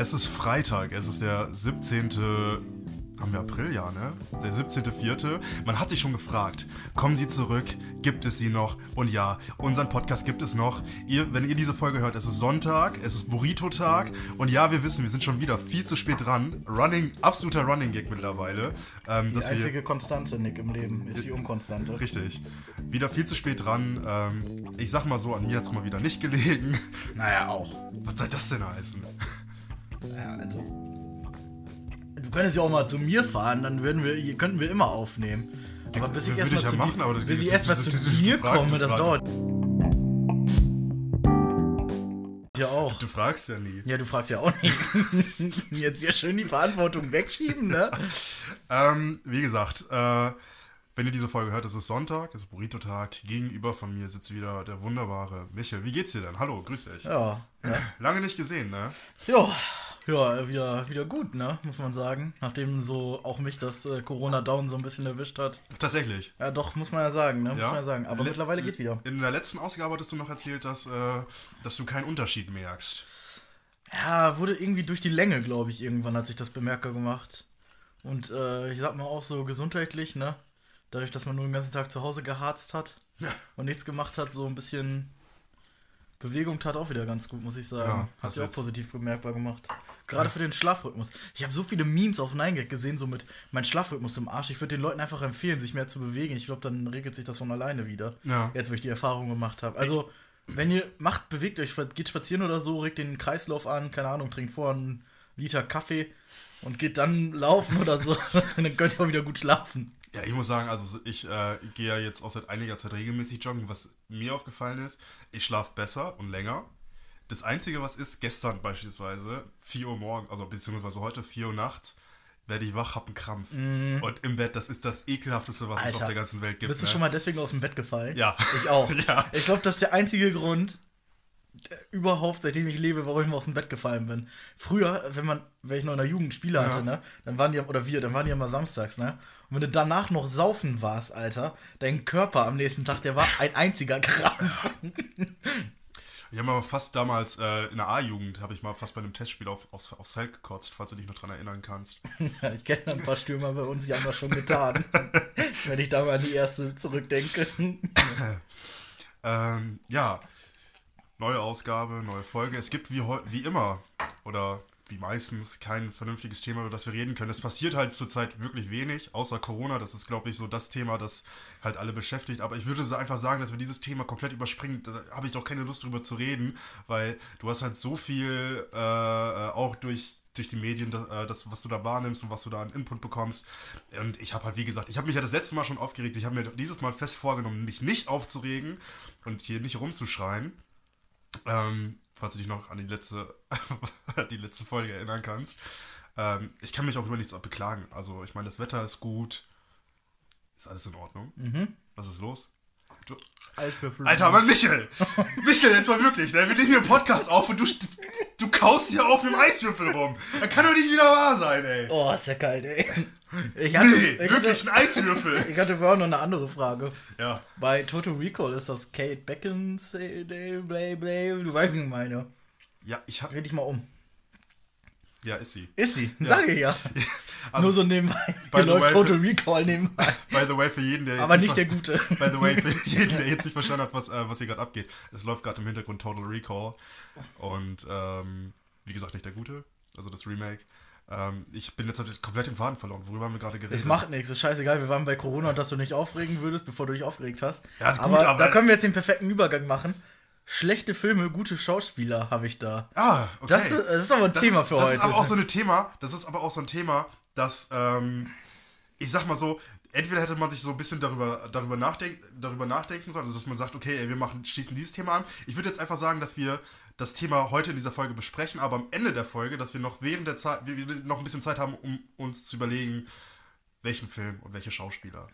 Es ist Freitag, es ist der 17. Haben wir April, ja, ne? Der 17.04. Man hat sich schon gefragt, kommen sie zurück? Gibt es sie noch? Und ja, unseren Podcast gibt es noch. Ihr, wenn ihr diese Folge hört, es ist Sonntag, es ist Burrito-Tag. Und ja, wir wissen, wir sind schon wieder viel zu spät dran. Running, absoluter Running-Gag mittlerweile. Ähm, die einzige wir, Konstante, Nick, im Leben ist die Unkonstante. Richtig. Wieder viel zu spät dran. Ähm, ich sag mal so, an mir hat es mal wieder nicht gelegen. Naja, auch. Was soll das denn heißen? Ja, also. Du könntest ja auch mal zu mir fahren, dann würden wir, könnten wir immer aufnehmen. Aber bis ich erstmal ja zu, machen, aber bis ich erst mal zu dir komme, das dauert. Ja auch. Du fragst ja nie. Ja, du fragst ja auch nie. Jetzt ja schön die Verantwortung wegschieben, ne? ähm, wie gesagt, äh, wenn ihr diese Folge hört, es ist Sonntag, es ist Burrito-Tag. Gegenüber von mir sitzt wieder der wunderbare Michel. Wie geht's dir denn? Hallo, grüß dich. Ja. ja. Lange nicht gesehen, ne? Ja, ja, wieder, wieder gut, ne, muss man sagen. Nachdem so auch mich das äh, Corona-Down so ein bisschen erwischt hat. Tatsächlich. Ja, doch, muss man ja sagen, ne? Muss man ja sagen. Aber Le mittlerweile geht wieder. In der letzten Ausgabe hattest du noch erzählt, dass, äh, dass du keinen Unterschied merkst. Ja, wurde irgendwie durch die Länge, glaube ich, irgendwann hat sich das bemerkbar gemacht. Und äh, ich sag mal auch so gesundheitlich, ne? Dadurch, dass man nur den ganzen Tag zu Hause geharzt hat ja. und nichts gemacht hat, so ein bisschen Bewegung tat auch wieder ganz gut, muss ich sagen. Ja, Hat sich auch positiv bemerkbar gemacht. Gerade ja. für den Schlafrhythmus. Ich habe so viele Memes auf Nein gesehen, so mit mein Schlafrhythmus im Arsch. Ich würde den Leuten einfach empfehlen, sich mehr zu bewegen. Ich glaube, dann regelt sich das von alleine wieder. Ja. Jetzt, wo ich die Erfahrung gemacht habe. Also, wenn ihr macht, bewegt euch, geht spazieren oder so, regt den Kreislauf an, keine Ahnung, trinkt vorher einen Liter Kaffee und geht dann laufen oder so. dann könnt ihr auch wieder gut schlafen. Ja, ich muss sagen, also ich äh, gehe ja jetzt auch seit einiger Zeit regelmäßig joggen. Was mir aufgefallen ist, ich schlafe besser und länger. Das Einzige, was ist, gestern beispielsweise, 4 Uhr morgens, also beziehungsweise heute 4 Uhr nachts, werde ich wach, hab einen Krampf. Mm. Und im Bett, das ist das ekelhafteste, was Alter, es auf der ganzen Welt gibt. Bist du ne? schon mal deswegen aus dem Bett gefallen? Ja. Ich auch. ja. Ich glaube, das ist der einzige Grund, überhaupt, seitdem ich lebe, warum ich mal aus dem Bett gefallen bin. Früher, wenn man, wenn ich noch in der Jugend Spiele hatte, ja. ne, dann waren die, oder wir, dann waren die immer samstags, ne? Und wenn du danach noch saufen warst, Alter, dein Körper am nächsten Tag, der war ein einziger Krampf. Ich habe mal fast damals äh, in der A-Jugend, habe ich mal fast bei einem Testspiel auf, aufs, aufs Feld gekotzt, falls du dich noch dran erinnern kannst. Ja, ich kenne ein paar Stürmer bei uns, die haben das schon getan. wenn ich da mal an die erste zurückdenke. ähm, ja, Neue Ausgabe, neue Folge. Es gibt wie, wie immer oder wie meistens kein vernünftiges Thema, über das wir reden können. Es passiert halt zurzeit wirklich wenig, außer Corona. Das ist, glaube ich, so das Thema, das halt alle beschäftigt. Aber ich würde einfach sagen, dass wir dieses Thema komplett überspringen. Da habe ich doch keine Lust drüber zu reden, weil du hast halt so viel äh, auch durch durch die Medien, äh, das, was du da wahrnimmst und was du da an Input bekommst. Und ich habe halt, wie gesagt, ich habe mich ja das letzte Mal schon aufgeregt. Ich habe mir dieses Mal fest vorgenommen, mich nicht aufzuregen und hier nicht rumzuschreien. Ähm, falls du dich noch an die letzte, die letzte Folge erinnern kannst. Ähm, ich kann mich auch über nichts beklagen. Also, ich meine, das Wetter ist gut. Ist alles in Ordnung? Mhm. Was ist los? Du, Alter, Mann, Michel! Michel, jetzt mal wirklich, ne? wir nehmen hier einen Podcast auf und du, du kaust hier auf einem Eiswürfel rum. Das kann doch nicht wieder wahr sein, ey. Oh, ist ja kalt, ey. Ich hatte, nee, ich wirklich hatte, ein Eiswürfel. Ich hatte vorher noch eine andere Frage. Ja. Bei Total Recall ist das Kate Beckinsale, bla bla, du weißt, wie ich meine. Ja, ich hab... Dreh dich mal um. Ja, ist sie. Ist sie, ja. sage ich ja. Also, Nur so nebenbei. Hier läuft Total Recall nebenbei. By the way, für jeden, der jetzt Aber nicht der Gute. By the way, für jeden, der jetzt nicht verstanden hat, was, äh, was hier gerade abgeht. Es läuft gerade im Hintergrund Total Recall. Und ähm, wie gesagt, nicht der Gute. Also das Remake. Ähm, ich bin jetzt komplett den Faden verloren. Worüber haben wir gerade geredet? Es macht nichts, ist scheißegal. Wir waren bei Corona, dass du nicht aufregen würdest, bevor du dich aufgeregt hast. Ja, gut, aber, aber da können wir jetzt den perfekten Übergang machen. Schlechte Filme, gute Schauspieler habe ich da. Ah, okay. Das, das ist aber ein das Thema ist, für das heute. Ist aber auch so ein Thema, das ist aber auch so ein Thema, dass, ähm, ich sag mal so, entweder hätte man sich so ein bisschen darüber, darüber, nachdenk, darüber nachdenken sollen, also dass man sagt, okay, ey, wir machen, schließen dieses Thema an. Ich würde jetzt einfach sagen, dass wir das Thema heute in dieser Folge besprechen, aber am Ende der Folge, dass wir noch während der Zeit, wir noch ein bisschen Zeit haben, um uns zu überlegen, welchen Film und welche Schauspieler.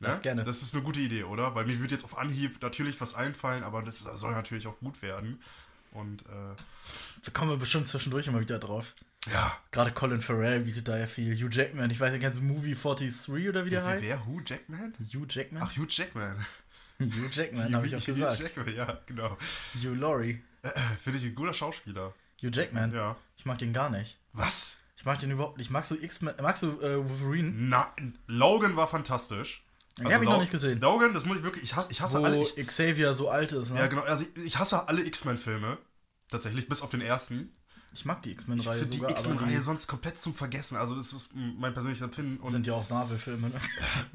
Das gerne. Das ist eine gute Idee, oder? Weil mir würde jetzt auf Anhieb natürlich was einfallen, aber das soll natürlich auch gut werden. Und äh, wir kommen bestimmt zwischendurch immer wieder drauf. Ja. Gerade Colin Farrell bietet da ja viel. Hugh Jackman, ich weiß nicht, du Movie 43 oder wie der heißt? Wer? Hugh Jackman? Hugh Jackman? Ach, Hugh Jackman. Hugh Jackman, habe ich auch gesagt. Hugh Jackman, ja, genau. Hugh Laurie. Äh, Finde ich ein guter Schauspieler. Hugh Jackman? Ja. Ich mag den gar nicht. Was? Ich mag den überhaupt nicht. Magst du X-Men, magst du äh, Wolverine? Na, Logan war fantastisch. Den hab ich noch nicht gesehen. Logan, das muss ich wirklich, ich hasse, ich hasse Wo alle, ich, Xavier so alt ist, ne? ja genau, also ich, ich hasse alle X-Men-Filme. Tatsächlich, bis auf den ersten. Ich mag die Ich X-Men-Reihe finde die X-Men-Reihe sonst komplett zum Vergessen. Also das ist mein persönliches Empfinden. Und, sind ja auch Marvel-Filme, ne?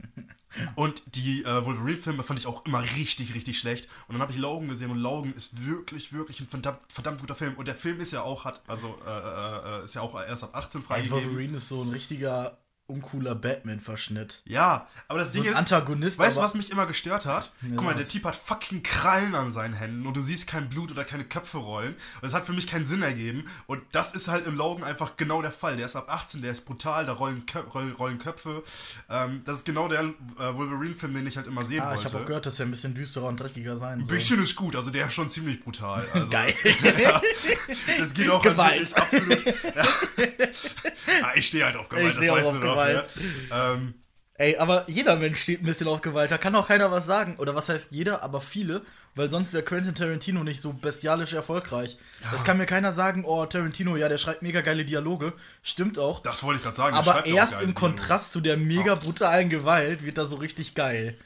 und die äh, Wolverine-Filme fand ich auch immer richtig, richtig schlecht. Und dann habe ich Logan gesehen und Logan ist wirklich, wirklich ein verdammt, verdammt guter Film. Und der Film ist ja auch, hat, also äh, äh, ist ja auch erst ab 18 Ey, freigegeben. Wolverine ist so ein richtiger uncooler Batman-Verschnitt. Ja, aber das So Ding ein ist, Antagonist, weißt du, was mich immer gestört hat? Guck mal, der Typ hat fucking Krallen an seinen Händen und du siehst kein Blut oder keine Köpfe rollen. Und das hat für mich keinen Sinn ergeben. Und das ist halt im Logan einfach genau der Fall. Der ist ab 18, der ist brutal, da rollen, Kö rollen, rollen Köpfe. Ähm, das ist genau der äh, Wolverine-Film, den ich halt immer sehen Ah, ich wollte. habe auch gehört, dass er ein bisschen düsterer und dreckiger sein ein soll. bisschen ist gut, also der ist schon ziemlich brutal. Also, Geil. Das geht auch Gewalt. natürlich absolut. Ja. Ich stehe halt auf Gewalt, Ich das weißt auf du doch. Gewalt. Ja. Ähm, Ey, aber jeder Mensch steht ein bisschen auf Gewalt. Da kann auch keiner was sagen. Oder was heißt jeder, aber viele. Weil sonst wäre Quentin Tarantino nicht so bestialisch erfolgreich. Es kann mir keiner sagen, oh, Tarantino, ja, der schreibt mega geile Dialoge. Stimmt auch. das wollte ich gerade sagen. aber ja erst im Dialoge. Kontrast zu der mega brutalen Gewalt wird da so richtig geil.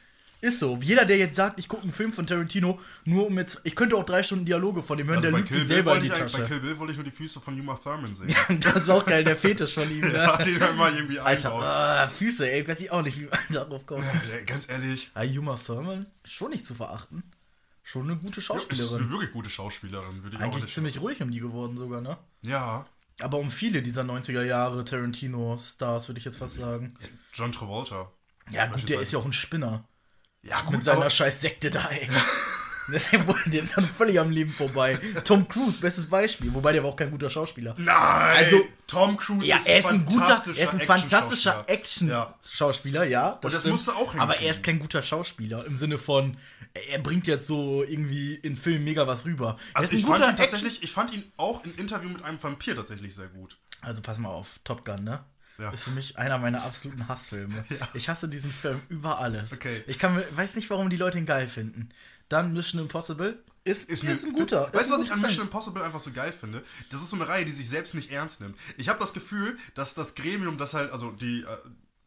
Ist so. Jeder, der jetzt sagt, ich gucke einen Film von Tarantino, nur um jetzt. Ich könnte auch drei Stunden Dialoge von ihm hören, Also der lügt Kill sich Bill selber in die eigentlich- Bei Tasche. Kill Bill wollte ich nur die Füße von Uma Thurman sehen. das ist auch geil, der Fetisch von ihm, ne? ja, den er immer irgendwie Alter, ah, Füße, ey, weiß ich auch nicht, wie man darauf kommt. Ja, Ganz ehrlich, Ah, Yuma Thurman, schon nicht zu verachten. Schon eine gute ist eine Schauspielerin. wirklich gute Schauspielerin, würde ich auch Eigentlich nicht. ziemlich ruhig um die geworden sogar, ne? Ja, Aber um viele dieser 90er Jahre Tarantino-Stars, würde ich jetzt fast sagen. John Travolta. Ja, gut, der ist ja auch ein Spinner. Ja, Mit gut, seiner aber, scheiß Sekte da, ey. Das ja wohl- der ja völlig am Leben vorbei. Tom Cruise, bestes Beispiel. Wobei der war auch kein guter Schauspieler. Nein! Also- Tom Cruise Ja, ist er ist ein guter, er ist ein fantastischer Action-Schauspieler. Ja. Ja. Und das stimmt. musst du auch Aber hinkriegen. er ist kein guter Schauspieler im Sinne von, er bringt jetzt so irgendwie in Filmen mega was rüber. Er Also ich fand ihn tatsächlich, ich fand ihn auch im Interview mit einem Vampir tatsächlich sehr gut. Also pass mal auf, Top Gun, ne? Ja. Ist für mich einer meiner absoluten Hassfilme. Ich hasse diesen Film über alles. Okay. Ich kann mir, weiß nicht, warum die Leute ihn geil finden. Dann Mission Impossible ist, ist, eine- ein guter. Weißt ist du, was ich an Mission. Impossible einfach so geil finde? Das ist so eine Reihe, die sich selbst nicht ernst nimmt. Ich habe das Gefühl, dass das Gremium, das halt, also die,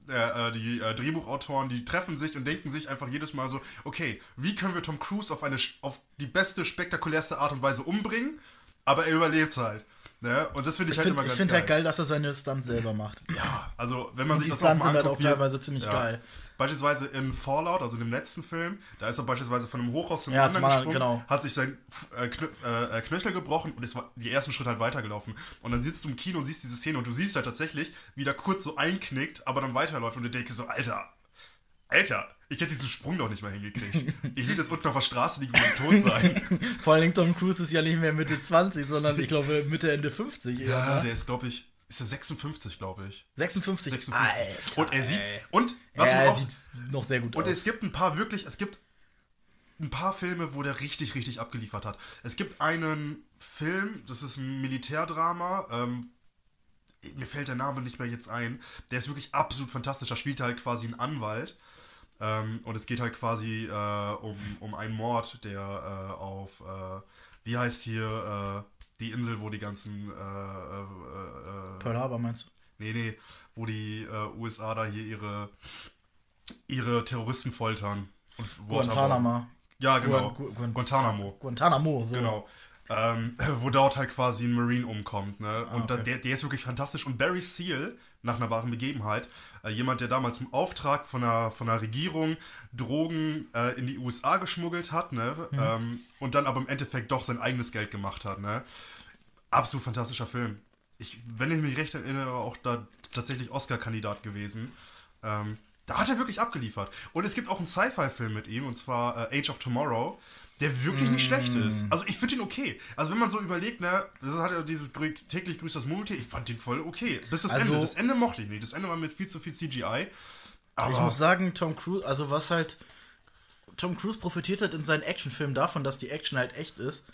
äh, äh, die äh, Drehbuchautoren, die treffen sich und denken sich einfach jedes Mal so, okay, wie können wir Tom Cruise auf eine auf die beste, spektakulärste Art und Weise umbringen, aber er überlebt halt. Ne? Und das finde ich, Ich halt immer finde ganz find geil. halt geil, dass er seine Stunts selber macht. Ja, also wenn man sich das auch Stunts mal sind halt anguckt, auch teilweise ziemlich geil. Beispielsweise in Fallout, also in dem letzten Film, da ist er beispielsweise von einem Hochhaus zum Ja, anderen zum gesprungen, genau. hat sich sein äh, Knö äh, Knöchel gebrochen und ist die ersten Schritte halt weitergelaufen. Und dann sitzt du im Kino und siehst diese Szene und du siehst halt tatsächlich, wie der kurz so einknickt, aber dann weiterläuft und du denkst so, Alter, Alter, ich hätte diesen Sprung doch nicht mal hingekriegt. Ich will jetzt unten auf der Straße liegen und tot sein. Vor allen Dingen Tom Cruise ist ja nicht mehr Mitte 20, sondern ich glaube Mitte, Ende 50. eher, ja, ne? der ist, glaube ich, ist er 56, glaube ich. 56. 56. Alter, und er sieht, und was ja, er auch, sieht noch sehr gut Und aus. es gibt ein paar wirklich, es gibt ein paar Filme, wo der richtig, richtig abgeliefert hat. Es gibt einen Film, das ist ein Militärdrama, ähm, mir fällt der Name nicht mehr jetzt ein, der ist wirklich absolut fantastisch, da spielt er halt quasi einen Anwalt. Ähm, und es geht halt quasi äh, um, um einen Mord, der äh, auf, äh, wie heißt hier, äh, die Insel, wo die ganzen, äh, äh, Pearl Harbor meinst du? Nee, nee, wo die USA da hier ihre, ihre Terroristen foltern. Und. Guantanamo. Ja, genau. Guan- Guan- Guantanamo. Guantanamo, so. Genau. Ähm, wo dort halt quasi ein Marine umkommt. Ne? Und da, Ah, okay. der, der ist wirklich fantastisch. Und Barry Seal, nach einer wahren Begebenheit, jemand, der damals im Auftrag von der, von der Regierung Drogen äh, in die USA geschmuggelt hat, ne? Mhm. Ähm, und dann aber im Endeffekt doch sein eigenes Geld gemacht hat. Ne? Absolut fantastischer Film. Ich, wenn ich mich recht erinnere, auch da tatsächlich Oscar-Kandidat gewesen. Ähm, da hat er wirklich abgeliefert. Und es gibt auch einen Sci-Fi-Film mit ihm, und zwar äh, Age of Tomorrow, der wirklich nicht schlecht ist. Also ich finde ihn okay. Also wenn man so überlegt, ne, das hat ja dieses täglich grüßt das Murmeltier, ich fand den voll okay. Bis das Also- Ende. Das Ende mochte ich nicht. Das Ende war mit viel zu viel CGI. Aber Ich muss sagen, Tom Cruise, also was halt. Tom Cruise profitiert halt in seinen Actionfilmen davon, dass die Action halt echt ist.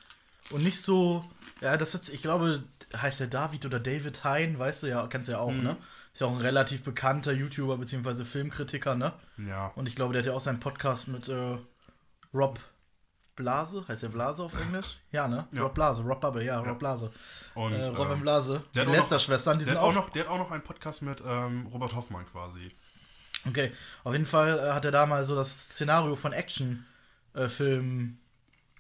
Und nicht so. Ja, das ist, ich glaube, heißt der David oder David Hein, weißt du ja, kennst du ja auch, ne? Ist ja auch ein relativ bekannter YouTuber bzw. Filmkritiker, ne? ja. Und ich glaube, der hat ja auch seinen Podcast mit äh, Rob Blase, heißt der Blase auf Englisch? Ja, ne? Ja. Rob Blase, Rob Bubble, ja, Rob Blase. Und, äh, Robin ähm, Blase. Die Lester-Schwestern, die Der sind hat, auch auch. noch, der hat auch noch einen Podcast mit ähm, Robert Hoffmann quasi. Okay, auf jeden Fall äh, hat er da mal so das Szenario von Actionfilmen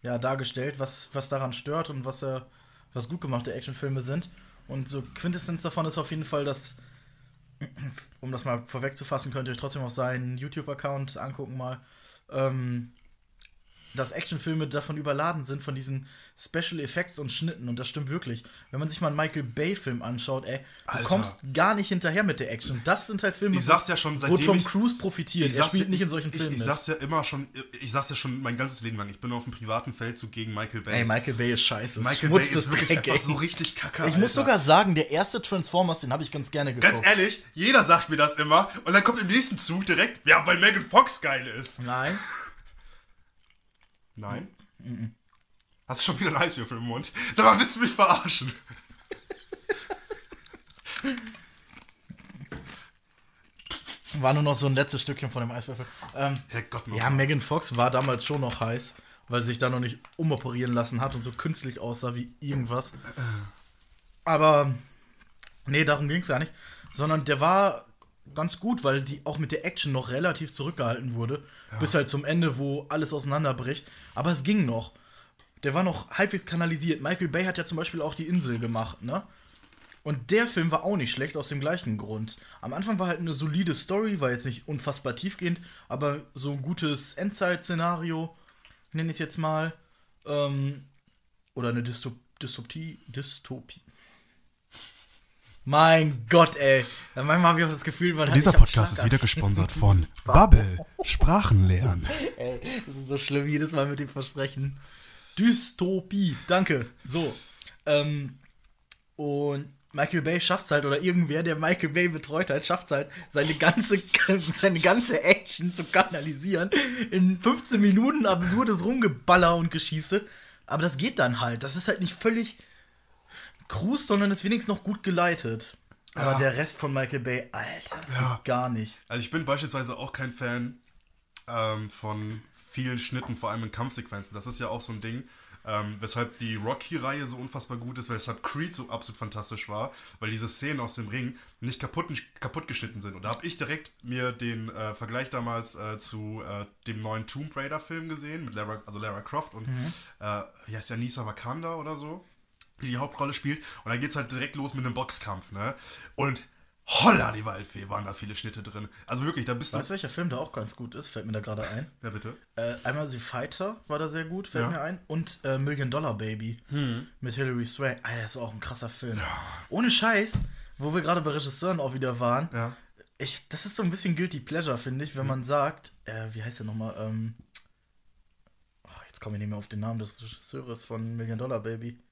ja, dargestellt, was, was daran stört und was er, was gut gemachte Actionfilme sind. Und so Quintessenz davon ist auf jeden Fall, dass, um das mal vorwegzufassen, könnt ihr euch trotzdem auf seinen YouTube-Account angucken mal, ähm, dass Actionfilme davon überladen sind, von diesen Special Effects und Schnitten. Und das stimmt wirklich. Wenn man sich mal einen Michael Bay-Film anschaut, ey, du Alter. kommst gar nicht hinterher mit der Action. Das sind halt Filme, Ich sag's ja schon, wo seitdem Tom ich- Cruise profitiert. Ich er sag's spielt ja- nicht in solchen ich, Filmen Ich, ich sag's ja immer schon, ich sag's ja schon mein ganzes Leben lang. Ich bin auf einem privaten Feldzug gegen Michael Bay. mit. Ey, Michael Bay ist scheiße. Michael Bay ist wirklich Dreck, einfach ey. so richtig kacke. Ich muss Alter. sogar sagen, der erste Transformers, den habe ich ganz gerne geguckt. Ganz ehrlich, jeder sagt mir das immer und dann kommt im nächsten Zug direkt, ja, weil Megan Fox geil ist. Nein. Nein? Mhm. Hast du schon wieder einen Eiswürfel im Mund? Sag mal, willst du mich verarschen? War nur noch so ein letztes Stückchen von dem Eiswürfel. Ähm, Herrgott, ja, Megan Fox war damals schon noch heiß, weil sie sich da noch nicht umoperieren lassen hat und so künstlich aussah wie irgendwas. Aber nee, darum ging es gar nicht. Sondern der war ganz gut, weil die auch mit der Action noch relativ zurückgehalten wurde. Bis halt zum Ende, wo alles auseinanderbricht. Aber es ging noch. Der war noch halbwegs kanalisiert. Michael Bay hat ja zum Beispiel auch die Insel gemacht, ne? Und der Film war auch nicht schlecht aus dem gleichen Grund. Am Anfang war halt eine solide Story, war jetzt nicht unfassbar tiefgehend, aber so ein gutes Endzeit-Szenario, nenne ich es jetzt mal. Ähm, oder eine Dystop Dystopie. Dystopie. Mein Gott, ey. Manchmal habe ich auch das Gefühl, man hat Dieser Podcast ist wieder gesponsert von Bubble. Sprachen lernen. Ey, das ist so schlimm jedes Mal mit dem Versprechen. Dystopie, danke. So. Ähm, und Michael Bay schafft es halt, oder irgendwer, der Michael Bay betreut hat, schafft es halt, seine ganze, seine ganze Action zu kanalisieren. In 15 Minuten absurdes Rumgeballer und Geschieße. Aber das geht dann halt. Das ist halt nicht völlig Cruise, sondern ist wenigstens noch gut geleitet. Aber Ja. der Rest von Michael Bay, Alter, Ja. gar nicht. Also ich bin beispielsweise auch kein Fan ähm, von vielen Schnitten, vor allem in Kampfsequenzen. Das ist ja auch so ein Ding, ähm, weshalb die Rocky-Reihe so unfassbar gut ist, weshalb Creed so absolut fantastisch war, weil diese Szenen aus dem Ring nicht kaputt, kaputt geschnitten sind. Und da habe ich direkt mir den äh, Vergleich damals äh, zu äh, dem neuen Tomb Raider-Film gesehen, mit Lara, also Lara Croft und äh, wie heißt der, Nisa Wakanda oder so, die die Hauptrolle spielt. Und dann geht's halt direkt los mit einem Boxkampf, ne? Und holla, die Waldfee, waren da viele Schnitte drin. Also wirklich, da bist du... Weißt du, welcher Film da auch ganz gut ist? Fällt mir da gerade ein. Ja, bitte. Äh, einmal The Fighter war da sehr gut, fällt Ja. mir ein. Und äh, Million Dollar Baby mit Hilary Swank. Alter, das ist auch ein krasser Film. Ohne Scheiß, wo wir gerade bei Regisseuren auch wieder waren. Ja. Ich, das ist so ein bisschen Guilty Pleasure, finde ich, wenn man sagt, äh, wie heißt der nochmal? Ähm, oh, jetzt komme ich nicht mehr auf den Namen des Regisseurs von Million Dollar Baby.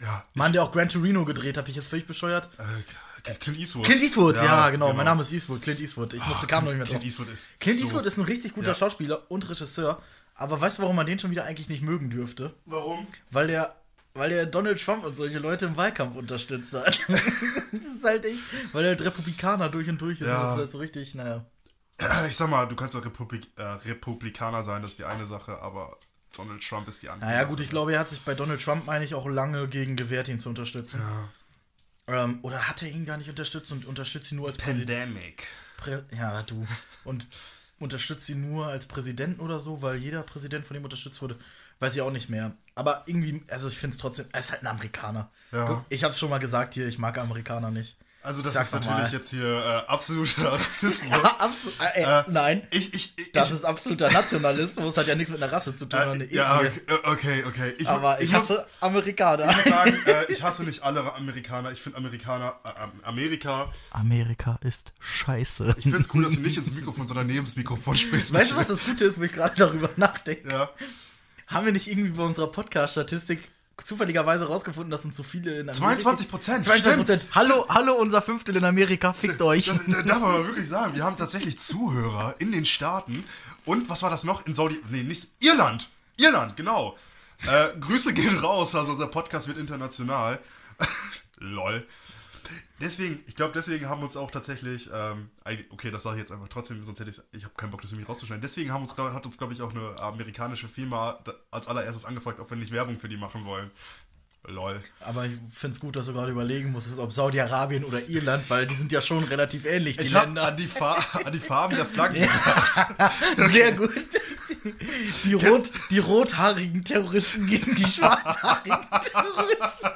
Ja. Mann, der auch Gran Torino gedreht, habe ich jetzt völlig bescheuert? Äh, Clint Eastwood. Clint Eastwood, ja, genau. Mein Name ist Eastwood, Clint Eastwood. Ich musste, kam noch nicht mehr drauf. Clint Eastwood ist. Clint so Eastwood ist ein richtig guter Ja. Schauspieler und Regisseur. Aber weißt du, warum man den schon wieder eigentlich nicht mögen dürfte? Warum? Weil der, weil der Donald Trump und solche Leute im Wahlkampf unterstützt hat. das ist halt echt, weil er halt Republikaner durch und durch ist. Ja. Das ist halt so richtig, naja. Ich sag mal, du kannst auch Republik äh, Republikaner sein, das ist die eine Sache, aber Donald Trump ist die andere. Naja, gut, ich glaube, er hat sich bei Donald Trump, meine ich, auch lange gegen gewehrt, ihn zu unterstützen. Ähm, oder hat er ihn gar nicht unterstützt und unterstützt ihn nur als Präsident? Pandemic. Prä ja, du. Und unterstützt ihn nur als Präsidenten oder so, weil jeder Präsident von ihm unterstützt wurde. Weiß ich auch nicht mehr. Aber irgendwie, also ich finde es trotzdem, er ist halt ein Amerikaner. Ja. Ich habe schon mal gesagt hier, ich mag Amerikaner nicht. Also das Sag's ist natürlich mal. jetzt hier äh, absoluter Rassismus. Ja, absolut. Äh, Äh, nein, Ich, ich, ich, das ich, ist absoluter Nationalismus, hat ja nichts mit einer Rasse zu tun. äh, eine ja, Ethnie. okay, okay, okay. Ich, Aber ich, muss hasse Amerikaner. sagen, äh, ich hasse nicht alle Amerikaner. Ich finde Amerikaner, äh, Amerika, Amerika ist scheiße. ich finde es cool, dass du nicht ins Mikrofon, sondern neben das Mikrofon sprichst. Weißt du, was das Gute ist, wo ich gerade darüber nachdenke? Ja. Haben wir nicht irgendwie bei unserer Podcast-Statistik zufälligerweise rausgefunden, dass uns so viele in Amerika... 22 Prozent. 22 Prozent. Hallo, hallo, unser Fünftel in Amerika, fickt euch. Das, das darf man wirklich sagen. Wir haben tatsächlich Zuhörer in den Staaten. Und was war das noch? In Saudi. Nee, nicht. Irland. Irland, genau. Äh, Grüße gehen raus. Also unser Podcast wird international. Lol. Deswegen, ich glaube, deswegen haben uns auch tatsächlich, ähm, okay, das sage ich jetzt einfach trotzdem, sonst hätte ich, ich habe keinen Bock, das irgendwie rauszuschneiden. Deswegen haben uns, glaub, hat uns, glaube ich, auch eine amerikanische Firma als allererstes angefragt, ob wir nicht Werbung für die machen wollen. Lol. Aber ich finde es gut, dass du gerade überlegen musstest, ob Saudi-Arabien oder Irland, weil die sind ja schon relativ ähnlich, die ich Länder. An die, an die Farben der Flaggen gedacht. Sehr gut. Die, rot, die rothaarigen Terroristen gegen die schwarzhaarigen Terroristen.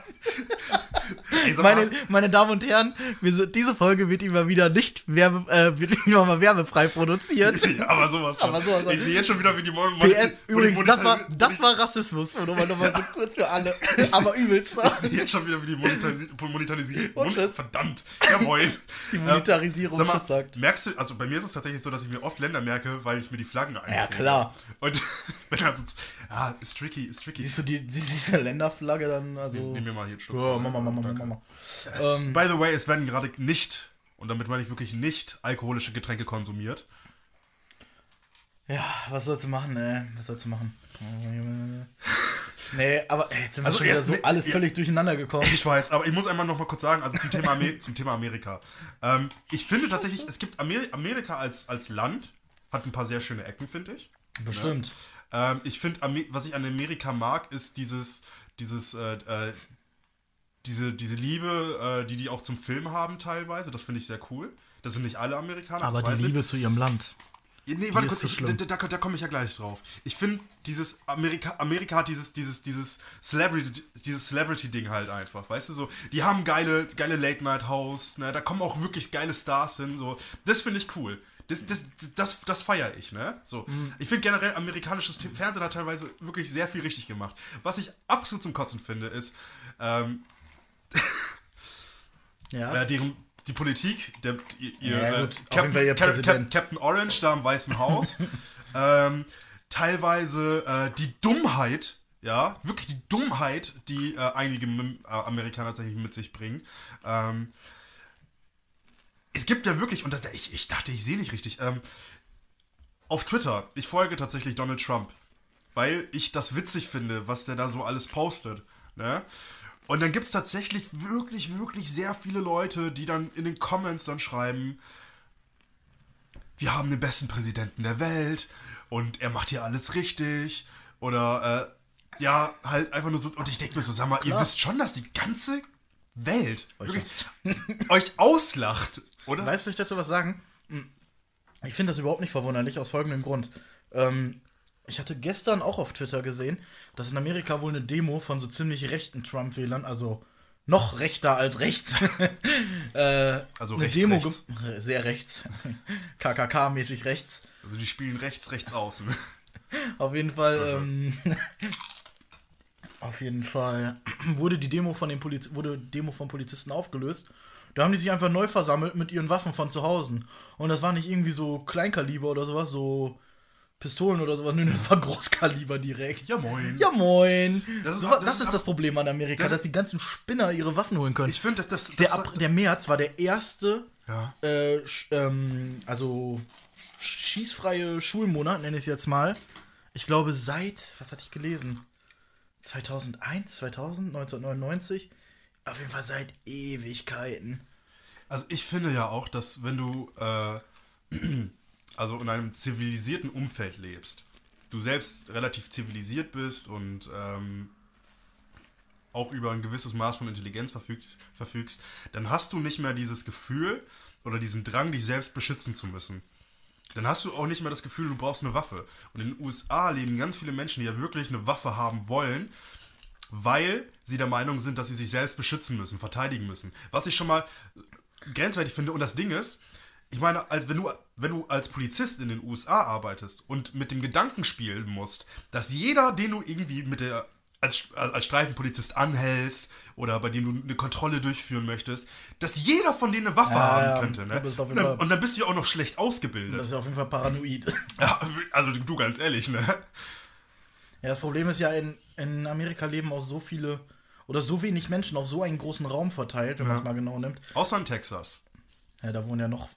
Meine, meine Damen und Herren, sind, diese Folge wird immer wieder nicht werbe, äh, wird immer mal werbefrei produziert. Ja, aber sowas. aber sowas ich sehe jetzt schon wieder, wie die Mon PS, Übrigens, das war, das war Rassismus, nochmal, nochmal so kurz für alle. aber übelst was. Ich sehe jetzt schon wieder, wie die Monetarisierung. Mon verdammt. Ja, moin. Die Monetarisierung ähm, mal, sagt. Merkst du, also bei mir ist es tatsächlich so, dass ich mir oft Länder merke, weil ich mir die Flaggen einlege. Ja, klar. Und wenn also, ja, ist tricky, ist tricky. Siehst du die, diese Länderflagge dann? Also, Nehmen wir mal hier. Ja, mach mal, mach mal, mach mal. Ähm, By the way, es werden gerade nicht, und damit meine ich wirklich nicht, alkoholische Getränke konsumiert. Ja, was sollst du machen, ey? Was sollst du machen? Nee, aber ey, jetzt sind wir also, schon wieder so nee, alles völlig durcheinander gekommen. Ich weiß, aber ich muss einmal noch mal kurz sagen, also zum Thema, Amer zum Thema Amerika. Ähm, ich finde tatsächlich, es gibt Amer Amerika als, als Land, hat ein paar sehr schöne Ecken, finde ich. Bestimmt. Ähm, ich finde, was ich an Amerika mag, ist dieses, dieses, äh, äh, diese, diese Liebe, äh, die die auch zum Film haben teilweise. Das finde ich sehr cool. Das sind nicht alle Amerikaner. Aber die Liebe ich. zu ihrem Land. Nee, warte kurz, ich, da, da, da komme ich ja gleich drauf. Ich finde, dieses Amerika, Amerika hat dieses, dieses, dieses Celebrity, dieses Celebrity-Ding halt einfach, weißt du, so, die haben geile, geile Late-Night-House, ne, da kommen auch wirklich geile Stars hin, so, das finde ich cool. Das, das, das, das feiere ich, ne? So. Mhm. Ich finde generell, amerikanisches Fernsehen hat teilweise wirklich sehr viel richtig gemacht. Was ich absolut zum Kotzen finde, ist, ähm, ja. äh, deren, die Politik, der, ihr, ja, äh, Captain, Captain, Captain, Orange da im Weißen Haus, ähm, teilweise äh, die Dummheit, ja, wirklich die Dummheit, die äh, einige äh, Amerikaner tatsächlich mit sich bringen. Ähm, es gibt ja wirklich, und ich, ich dachte, ich sehe nicht richtig, ähm, auf Twitter, ich folge tatsächlich Donald Trump, weil ich das witzig finde, was der da so alles postet. Ne? Und dann gibt es tatsächlich wirklich, wirklich sehr viele Leute, die dann in den Comments dann schreiben, wir haben den besten Präsidenten der Welt und er macht hier alles richtig. Oder äh, ja, halt einfach nur so. Und ich denke mir so, sag mal, Klar. ihr wisst schon, dass die ganze Welt euch, euch auslacht, oder? Weißt du, ich dazu was sagen? Hm. Ich finde das überhaupt nicht verwunderlich, aus folgendem Grund. Ähm, ich hatte gestern auch auf Twitter gesehen, dass in Amerika wohl eine Demo von so ziemlich rechten Trump-Wählern, also noch rechter als rechts, äh, also eine rechts, Demo rechts. sehr rechts, KKK-mäßig rechts. Also die spielen rechts, rechts außen. auf jeden Fall, mhm. ähm, auf jeden Fall wurde die Demo von den Poliz wurde Demo von Polizisten aufgelöst. Da haben die sich einfach neu versammelt mit ihren Waffen von zu Hause. Und das war nicht irgendwie so Kleinkaliber oder sowas, so Pistolen oder sowas. Nö, das war Großkaliber direkt. Ja, moin. Ja, moin. Das ist, so, das, das ist das Problem an Amerika, das, dass die ganzen Spinner ihre Waffen holen können. Ich finde, das, das, der, der März war der erste, ja. äh, ähm, also schießfreie Schulmonat, nenne ich es jetzt mal. Ich glaube, seit, was hatte ich gelesen? 2001, 2000, 1999. Auf jeden Fall seit Ewigkeiten. Also ich finde ja auch, dass wenn du äh, also in einem zivilisierten Umfeld lebst, du selbst relativ zivilisiert bist und ähm, auch über ein gewisses Maß von Intelligenz verfügst, verfügst, dann hast du nicht mehr dieses Gefühl oder diesen Drang, dich selbst beschützen zu müssen. Dann hast du auch nicht mehr das Gefühl, du brauchst eine Waffe. Und in den USA leben ganz viele Menschen, die ja wirklich eine Waffe haben wollen, weil sie der Meinung sind, dass sie sich selbst beschützen müssen, verteidigen müssen. Was ich schon mal grenzwertig finde. Und das Ding ist, ich meine, als wenn du, wenn du als Polizist in den USA arbeitest und mit dem Gedanken spielen musst, dass jeder, den du irgendwie mit der als, als Streifenpolizist anhältst oder bei dem du eine Kontrolle durchführen möchtest, dass jeder von denen eine Waffe ja, haben ja, könnte. Ne? Und, dann, und, dann, bist du ja auch noch schlecht ausgebildet. Das ist ja auf jeden Fall paranoid. Ja, also du ganz ehrlich, ne? Ja, das Problem ist ja, in, in Amerika leben auch so viele oder so wenig Menschen auf so einen großen Raum verteilt, wenn ja. man es mal genau nimmt. Außer in Texas. Ja, da wohnen ja noch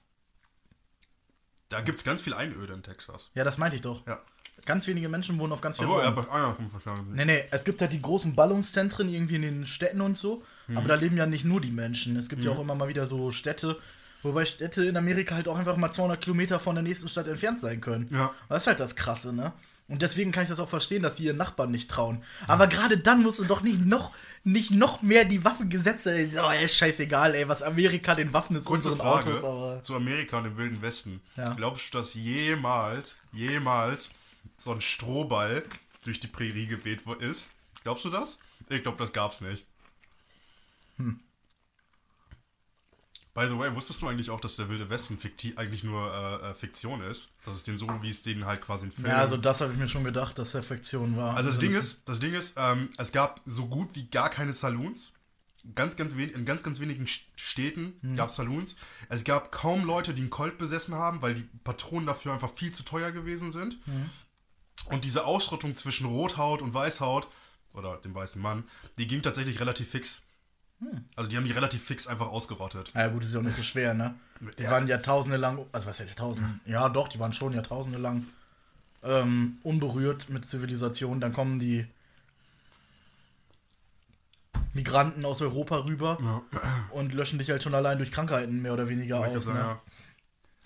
da gibt es ganz viel Einöde in Texas. Ja, das meinte ich doch. Ja. Ganz wenige Menschen wohnen auf ganz vielen Oh, Raum. hat andersrum verstanden. Nee, nee, es gibt halt die großen Ballungszentren irgendwie in den Städten und so, Mhm. aber da leben ja nicht nur die Menschen. Es gibt ja auch immer mal wieder so Städte, wobei Städte in Amerika halt auch einfach mal 200 Kilometer von der nächsten Stadt entfernt sein können. Ja. Das ist halt das Krasse, ne? Und deswegen kann ich das auch verstehen, dass die ihren Nachbarn nicht trauen. Aber gerade dann musst du doch nicht noch, nicht noch mehr die Waffengesetze. ey, So, ey, scheißegal, ey, was Amerika den Waffen ist, Kurze unseren Frage Autos, aber. zu Amerika und dem Wilden Westen. Ja. Glaubst du, dass jemals, jemals so ein Strohball durch die Prärie geweht ist? Glaubst du das? Ich glaube, das gab's nicht. Hm. By the way, wusstest du eigentlich auch, dass der Wilde Westen fikti eigentlich nur äh, äh, Fiktion ist? Das ist den so, wie es denen halt quasi in Filmen... Ja, also das habe ich mir schon gedacht, dass er Fiktion war. Also das Ding ist, das Ding ist, ähm, es gab so gut wie gar keine Saloons. Ganz, ganz wenig, in ganz, ganz wenigen Städten gab es Saloons. Es gab kaum Leute, die einen Colt besessen haben, weil die Patronen dafür einfach viel zu teuer gewesen sind. Und diese Ausrottung zwischen Rothaut und Weißhaut, oder dem weißen Mann, die ging tatsächlich relativ fix. Also die haben die relativ fix einfach ausgerottet. Ja gut, ist ja auch nicht so schwer, ne? Die Ja. waren Jahrtausende lang, also was heißt Jahrtausende? Ja doch, die waren schon Jahrtausende lang ähm, unberührt mit Zivilisation. Dann kommen die Migranten aus Europa rüber Ja, und löschen dich halt schon allein durch Krankheiten mehr oder weniger aus. sagen, Ne? ja.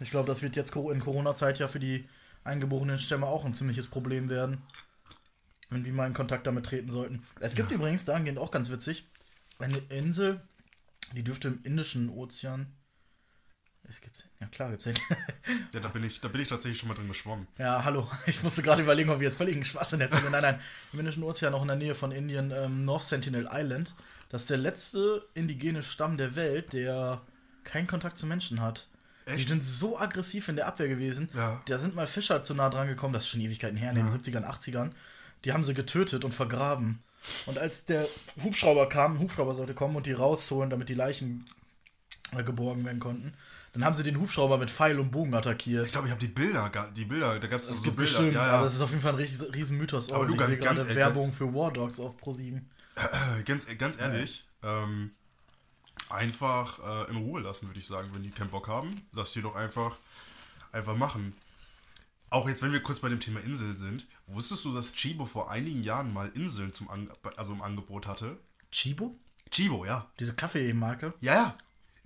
Ich glaube, das wird jetzt in Corona-Zeit ja für die eingeborenen Stämme auch ein ziemliches Problem werden. Wenn wir mal in Kontakt damit treten sollten. Es gibt übrigens dahingehend auch ganz witzig eine Insel, die dürfte im Indischen Ozean. Es gibt's, ja klar, gibt's den. ja da, bin ich, da bin ich tatsächlich schon mal drin geschwommen. ja, hallo. Ich musste gerade überlegen, ob wir jetzt völligen Schwachsinn erzählen. Nein, nein. Im Indischen Ozean, auch in der Nähe von Indien, ähm, North Sentinel Island. Das ist der letzte indigene Stamm der Welt, der keinen Kontakt zu Menschen hat. Die Echt? sind so aggressiv in der Abwehr gewesen. Ja. Da sind mal Fischer zu nah dran gekommen, das ist schon Ewigkeiten her, in den 70ern, 80ern. Die haben sie getötet und vergraben. Und als der Hubschrauber kam, ein Hubschrauber sollte kommen und die rausholen, damit die Leichen äh, geborgen werden konnten, dann haben sie den Hubschrauber mit Pfeil und Bogen attackiert. Ich glaube, ich habe die Bilder, die Bilder, da gab es so gibt Bilder. bestimmt, ja, ja. aber das ist auf jeden Fall ein riesen, riesen Mythos. Aber du, ich ganz- gerade ganz- äh, Werbung für War Dogs auf Pro7. Äh, ganz, ganz ehrlich, ähm, einfach äh, in Ruhe lassen, würde ich sagen, wenn die keinen Bock haben. Lass die doch einfach, einfach machen. Auch jetzt, wenn wir kurz bei dem Thema Inseln sind, wusstest du, dass Chibo vor einigen Jahren mal Inseln zum An also im Angebot hatte? Chibo? Chibo, ja. Diese Kaffeemarke? Ja, ja.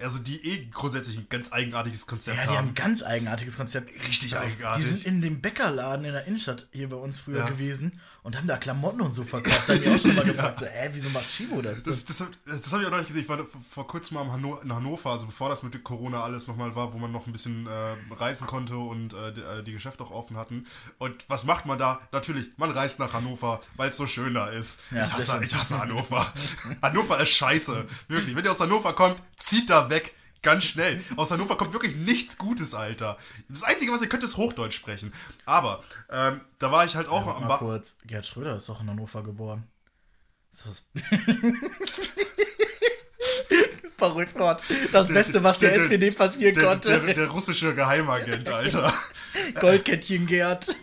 Also die eh grundsätzlich ein ganz eigenartiges Konzept Ja, die haben haben. ein ganz eigenartiges Konzept. Richtig Die eigenartig. sind in dem Bäckerladen in der Innenstadt hier bei uns früher Ja. gewesen und haben da Klamotten und so verkauft. Da haben die auch schon mal gefragt, so, hä, wieso macht Chibo das? Das, das, das habe ich auch noch nicht gesehen. Ich war vor- kurzem mal in Hanno- in Hannover, also bevor das mit Corona alles nochmal war, wo man noch ein bisschen äh, reisen konnte und äh, die, äh, die Geschäfte auch offen hatten. Und was macht man da? Natürlich, man reist nach Hannover, weil es so schön da ist. Ja, ich, hasse, ich hasse Hannover. Hannover ist scheiße. Wirklich. Wenn ihr aus Hannover kommt, zieht da weg. Ganz schnell. Aus Hannover kommt wirklich nichts Gutes, Alter. Das Einzige, was ihr könnt, ist Hochdeutsch sprechen. Aber ähm, da war ich halt auch am Mal Bach. kurz, Gerd Schröder ist doch in Hannover geboren. Ist das Fahr ruhig fort. Das Beste, was der, der- SPD passieren Der, konnte. der, der russische Geheimagent, Alter. Goldkettchen Gerd.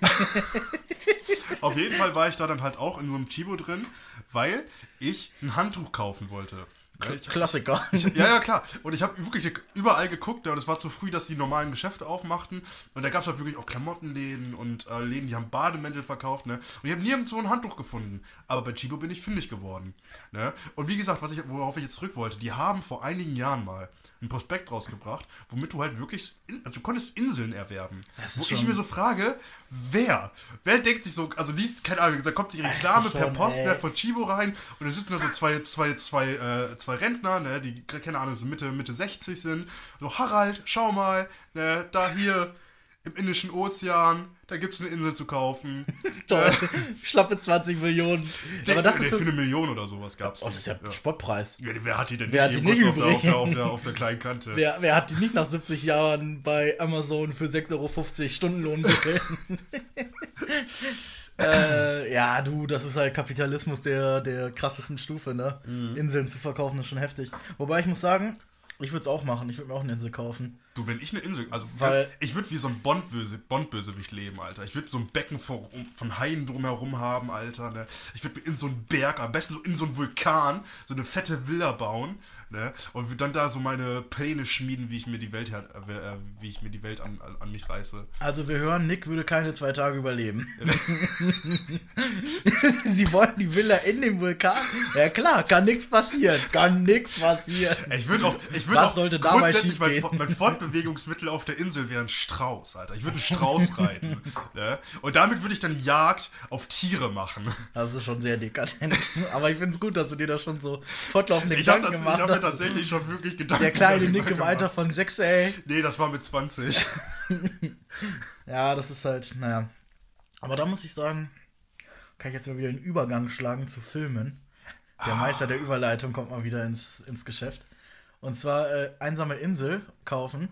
Auf jeden Fall war ich da dann halt auch in so einem Chibo drin, weil ich ein Handtuch kaufen wollte. Ja, ich, Klassiker. ja, ja, klar. Und ich habe wirklich überall geguckt, ja, und es war zu früh, dass die normalen Geschäfte aufmachten. Und da gab es halt wirklich auch Klamottenläden und äh, Läden, die haben Bademäntel verkauft. Ne? Und ich habe nirgendwo ein Handtuch gefunden. Aber bei Chibo bin ich fündig geworden. Ne? Und wie gesagt, was ich, worauf ich jetzt zurück wollte, die haben vor einigen Jahren mal ein Prospekt rausgebracht, womit du halt wirklich, in, also du konntest Inseln erwerben. Wo ich schon- mir so frage, wer? Wer denkt sich so, also liest, keine Ahnung, da kommt die Reklame ist per schon, Post ne, von Chibo rein und da sitzen da so zwei, zwei, zwei, äh, zwei Rentner, ne, die, keine Ahnung, so Mitte, Mitte 60 sind. So, Harald, schau mal, ne, da hier im Indischen Ozean, da gibt's eine Insel zu kaufen. Toll. Schlappe 20 Millionen. Aber das für, ist so, für eine Million oder sowas gab's. Oh, das ist ja, ja. Spottpreis. Ja, Wer hat die denn Wer hat die nicht kurz auf, der, auf, übrig? der, auf, der, kleinen Kante? Wer, wer hat die nicht nach 70 Jahren bei Amazon für 6,50 Euro Stundenlohn gekriegt? äh, ja, du, das ist halt Kapitalismus der, der krassesten Stufe, ne? Mhm. Inseln zu verkaufen ist schon heftig. Wobei ich muss sagen, ich würde es auch machen. Ich würde mir auch eine Insel kaufen. Du, wenn ich eine Insel, also Weil- ich würde wie so ein Bond-Böse, Bond-Bösewicht leben, Alter. Ich würde so ein Becken von, von Haien drumherum haben, Alter. Ne? Ich würde in so einen Berg, am besten in so einen Vulkan, so eine fette Villa bauen, ne? Und würde dann da so meine Pläne schmieden, wie ich mir die Welt, her- äh, wie ich mir die Welt an, an, mich reiße. Also wir hören, Nick würde keine zwei Tage überleben. Sie wollen die Villa in dem Vulkan? Ja klar, kann nichts passieren. Kann nichts passieren. Ich würde auch, ich würde Was auch sollte dabei grundsätzlich mein, mein Fortbewegungsmittel auf der Insel wäre ein Strauß, Alter. Ich würde einen Strauß reiten. Ne? Und damit würde ich dann Jagd auf Tiere machen. Das ist schon sehr dekadent. Aber ich finde es gut, dass du dir da schon so fortlaufende Gedanken gemacht mir tatsächlich schon wirklich Gedanken Der kleine Nick im. Alter von 6, ey. Nee, das war mit 20. Ja, das ist halt, naja. Aber da muss ich sagen, kann ich jetzt mal wieder den Übergang schlagen zu Filmen. Der Ah. Meister der Überleitung kommt mal wieder ins, ins Geschäft. Und zwar äh, Einsame Insel kaufen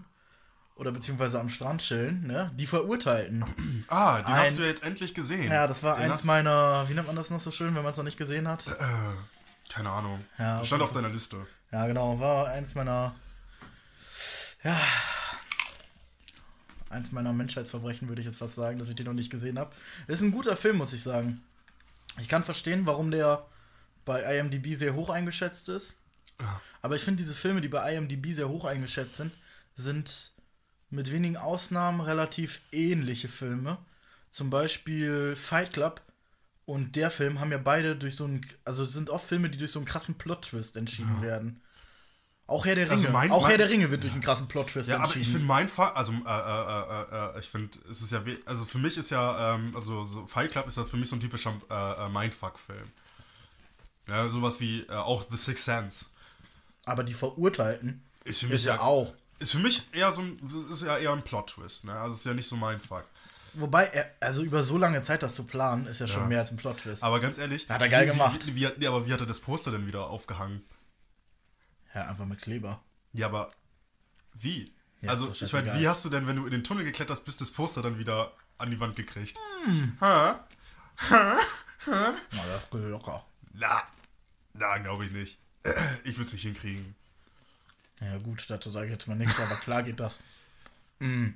oder beziehungsweise am Strand chillen, ne? Die Verurteilten. Ah, den Ein- hast du jetzt endlich gesehen. Ja, das war den eins meiner, wie nennt man das noch so schön, wenn man es noch nicht gesehen hat? Äh, keine Ahnung. Ja, das stand auf deiner Liste. Ja, genau, war eins meiner, ja, eins meiner Menschheitsverbrechen, würde ich jetzt fast sagen, dass ich den noch nicht gesehen habe. Ist ein guter Film, muss ich sagen. Ich kann verstehen, warum der bei IMDb sehr hoch eingeschätzt ist. Aber ich finde, diese Filme, die bei IMDb sehr hoch eingeschätzt sind, sind mit wenigen Ausnahmen relativ ähnliche Filme. Zum Beispiel Fight Club und der Film haben ja beide durch so einen, also sind oft Filme, die durch so einen krassen Plot-Twist entschieden werden. Auch Herr der Ringe. Also mein- auch mein- Herr der Ringe wird durch einen krassen Plot-Twist Ja, aber entschieden. ich finde mein Fall, also äh, äh, äh, äh, ich finde, es ist ja, also für mich ist ja, ähm, also so Fight Club ist ja für mich so ein typischer äh, äh, Mindfuck-Film. Ja, sowas wie äh, auch The Sixth Sense. aber die Verurteilten Ist für mich ist ja auch. Ist für mich eher so ein, ist ja eher ein Plot-Twist, ne? Also ist ja nicht so Mindfuck. Wobei, er- also über so lange Zeit das zu planen, ist ja schon Ja. mehr als ein Plot-Twist. Aber ganz ehrlich. Hat er geil wie, gemacht. Wie, wie, nee, aber wie hat er das Poster denn wieder aufgehangen? Ja, einfach mit Kleber. Ja, aber wie? Ja, also, ich meine, wie hast du denn, wenn du in den Tunnel geklettert hast, bis das Poster dann wieder an die Wand gekriegt? Hm. Ha? Na, das geht locker. Na, na, glaube ich nicht. Ich würde es nicht hinkriegen. Ja, gut, dazu sage ich jetzt mal nichts, aber klar geht das. Mm.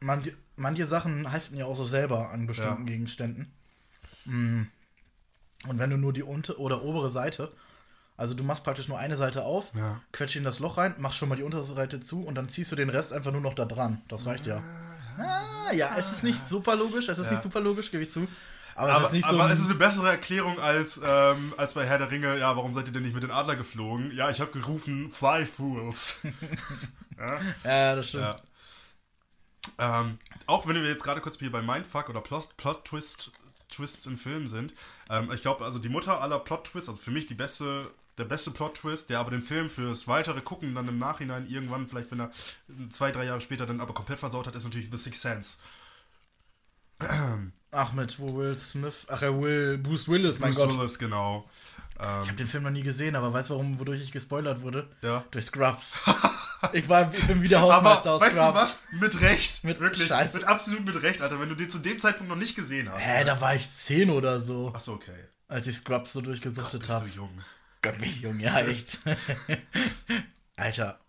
Manche, manche Sachen heften ja auch so selber an bestimmten Ja. Gegenständen. Mm. Und wenn du nur die untere oder obere Seite, also du machst praktisch nur eine Seite auf, Ja. quetsch in das Loch rein, machst schon mal die untere Seite zu und dann ziehst du den Rest einfach nur noch da dran. Das reicht ja. Ah, ja, es ist nicht super logisch, es ist Ja. nicht super logisch, gebe ich zu. Aber, es Aber, ist nicht so. aber es ist eine bessere Erklärung als, ähm, als bei Herr der Ringe. Ja, warum seid ihr denn nicht mit den Adler geflogen? Ja, ich habe gerufen, Fly Fools. ja, das stimmt. ja. Ähm, auch wenn wir jetzt gerade kurz hier bei Mindfuck oder Plot, Plot Twist, Twists in Filmen sind, ähm, ich glaube, also die Mutter aller Plot Twists, also für mich die beste, der beste Plot Twist, der aber den Film fürs weitere Gucken dann im Nachhinein irgendwann, vielleicht wenn er zwei, drei Jahre später dann aber komplett versaut hat, ist natürlich The Sixth Sense. Ach, mit wo Will Smith. Ach, ja, Will. Bruce Willis, mein Bruce Gott. Willis, genau. Ich habe den Film noch nie gesehen, aber weißt du, warum, wodurch ich gespoilert wurde? Ja. Durch Scrubs. ich, war, ich bin wieder Hausmeister Aber aus weißt Scrubs. du was? Mit Recht. Mit Wirklich. Scheiße. Mit absolut mit Recht, Alter. Wenn du den zu dem Zeitpunkt noch nicht gesehen hast. Hä, da war ich 10 oder so, Achso, okay. als ich Scrubs so durchgesuchtet Bist du habe. jung. Gott, bin ich jung, ja, echt. Alter,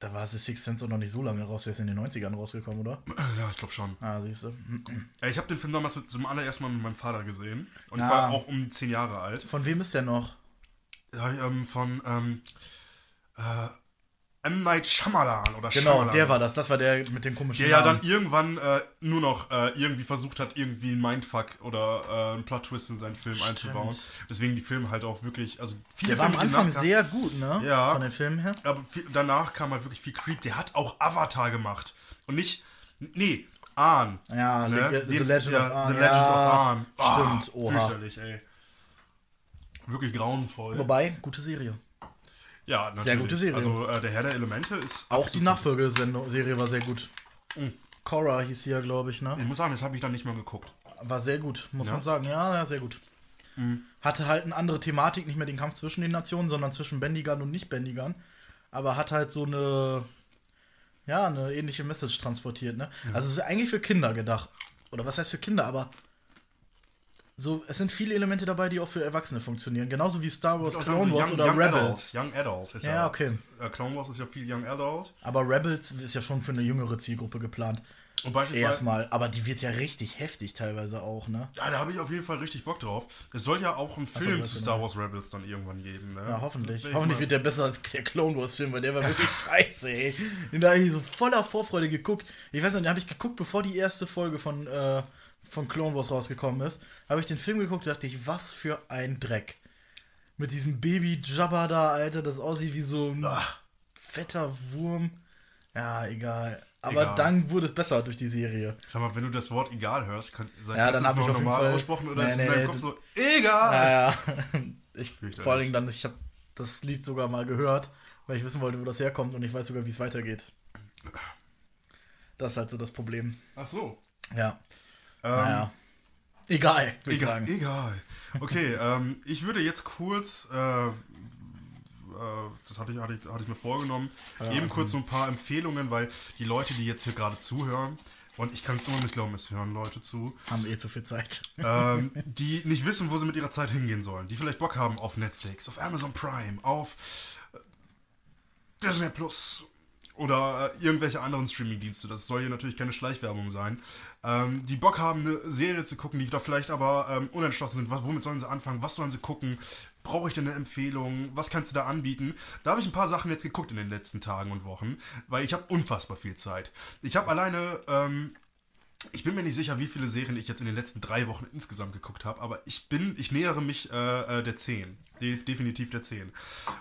da war The Sixth Sense auch noch nicht so lange raus. Der ist in den 90ern rausgekommen, oder? Ja, ich glaube schon. Ah, siehst du. Ich habe den Film damals zum allerersten Mal mit meinem Vater gesehen. Und ich Ah. war auch um die zehn Jahre alt. Von wem ist der noch? Ja, ähm, von ähm, äh, M. Night Shyamalan oder Genau, Shyamalan. der war das. Das war der mit dem komischen Der ja Namen. dann irgendwann äh, nur noch äh, irgendwie versucht hat, irgendwie einen Mindfuck oder äh, einen Plot-Twist in seinen Film einzubauen. Deswegen die Filme halt auch wirklich, also viele Der war am Filme, Anfang sehr gut, ne? Ja. Von den Filmen her. Aber viel, danach kam halt wirklich viel Creep. Der hat auch Avatar gemacht. Und nicht. Nee, Ahn. Ja, Ne? Le- The Legend ja, of Ahn. The Legend ja, of Ahn. Stimmt, Ah, oha. Fürchterlich, ey. Wirklich grauenvoll. Wobei, gute Serie. Ja, natürlich. Sehr gute Serie. Also, äh, der Herr der Elemente ist. Auch die Nachfolgeserie war sehr gut. Mhm. Cora hieß sie ja, glaube ich, ne? Ich muss sagen, das habe ich dann nicht mehr geguckt. War sehr gut, muss Ja. Mhm. man sagen. Ja, ja, sehr gut. Hatte halt eine andere Thematik, nicht mehr den Kampf zwischen den Nationen, sondern zwischen Bändigern und Nicht-Bändigern. Aber hat halt so eine, ja, eine ähnliche Message transportiert, ne? Also es ist eigentlich für Kinder gedacht. Oder was heißt für Kinder, aber so, es sind viele Elemente dabei, die auch für Erwachsene funktionieren. Genauso wie Star Wars, Clone sagen, so Wars young, oder young Rebels. Adult. Young Adult ist Ja, ja. okay. Äh, Clone Wars ist ja viel Young Adult. Aber Rebels ist ja schon für eine jüngere Zielgruppe geplant. Und beispielsweise. Erstmal. Aber die wird ja richtig heftig teilweise auch, ne? Ja, da habe ich auf jeden Fall richtig Bock drauf. Es soll ja auch einen Film das zu genau. Star Wars Rebels dann irgendwann geben, ne? Ja, hoffentlich. Ich Hoffentlich wird der besser als der Clone Wars Film, weil der war wirklich scheiße, ey. Den da hab ich so voller Vorfreude geguckt. Ich weiß noch, den habe ich geguckt, bevor die erste Folge von, äh, von Clone Wars rausgekommen ist. Habe ich den Film geguckt und dachte ich, was für ein Dreck. Mit diesem Baby Jabba da, Alter, das aussieht wie so ein fetter Wurm. Ja, egal. Aber Egal. dann wurde es besser durch die Serie. Sag mal, wenn du das Wort egal hörst, kann, sag, Ja, dann du hab es ich normal Fall- aussprochen oder Nee, ist es in nee, deinem Kopf so, egal? Ja, ja. Ich, Fürchterlich. vor allem dann, ich habe das Lied sogar mal gehört, weil ich wissen wollte, wo das herkommt und ich weiß sogar, wie es weitergeht. Das ist halt so das Problem. Ach so. Ja. Ähm, naja. Egal, würde ich Egal, sagen. egal. Okay, ähm, ich würde jetzt kurz, äh, äh, das hatte ich, hatte, ich, hatte ich mir vorgenommen, eben kurz so ein paar Empfehlungen, weil die Leute, die jetzt hier gerade zuhören, und ich kann es immer nicht glauben, es hören Leute zu, Haben eh zu viel Zeit. ähm, die nicht wissen, wo sie mit ihrer Zeit hingehen sollen, die vielleicht Bock haben auf Netflix, auf Amazon Prime, auf äh, Disney Plus oder äh, irgendwelche anderen Streaming-Dienste. Das soll hier natürlich keine Schleichwerbung sein. Ähm, die Bock haben, eine Serie zu gucken, die da vielleicht aber ähm, unentschlossen sind. Was, womit sollen sie anfangen? Was sollen sie gucken? Brauche ich denn eine Empfehlung? Was kannst du da anbieten? Da habe ich ein paar Sachen jetzt geguckt in den letzten Tagen und Wochen, weil ich habe unfassbar viel Zeit. Ich habe alleine ähm, ich bin mir nicht sicher, wie viele Serien ich jetzt in den letzten drei Wochen insgesamt geguckt habe, aber ich bin, ich nähere mich äh, äh, der 10. De definitiv der 10.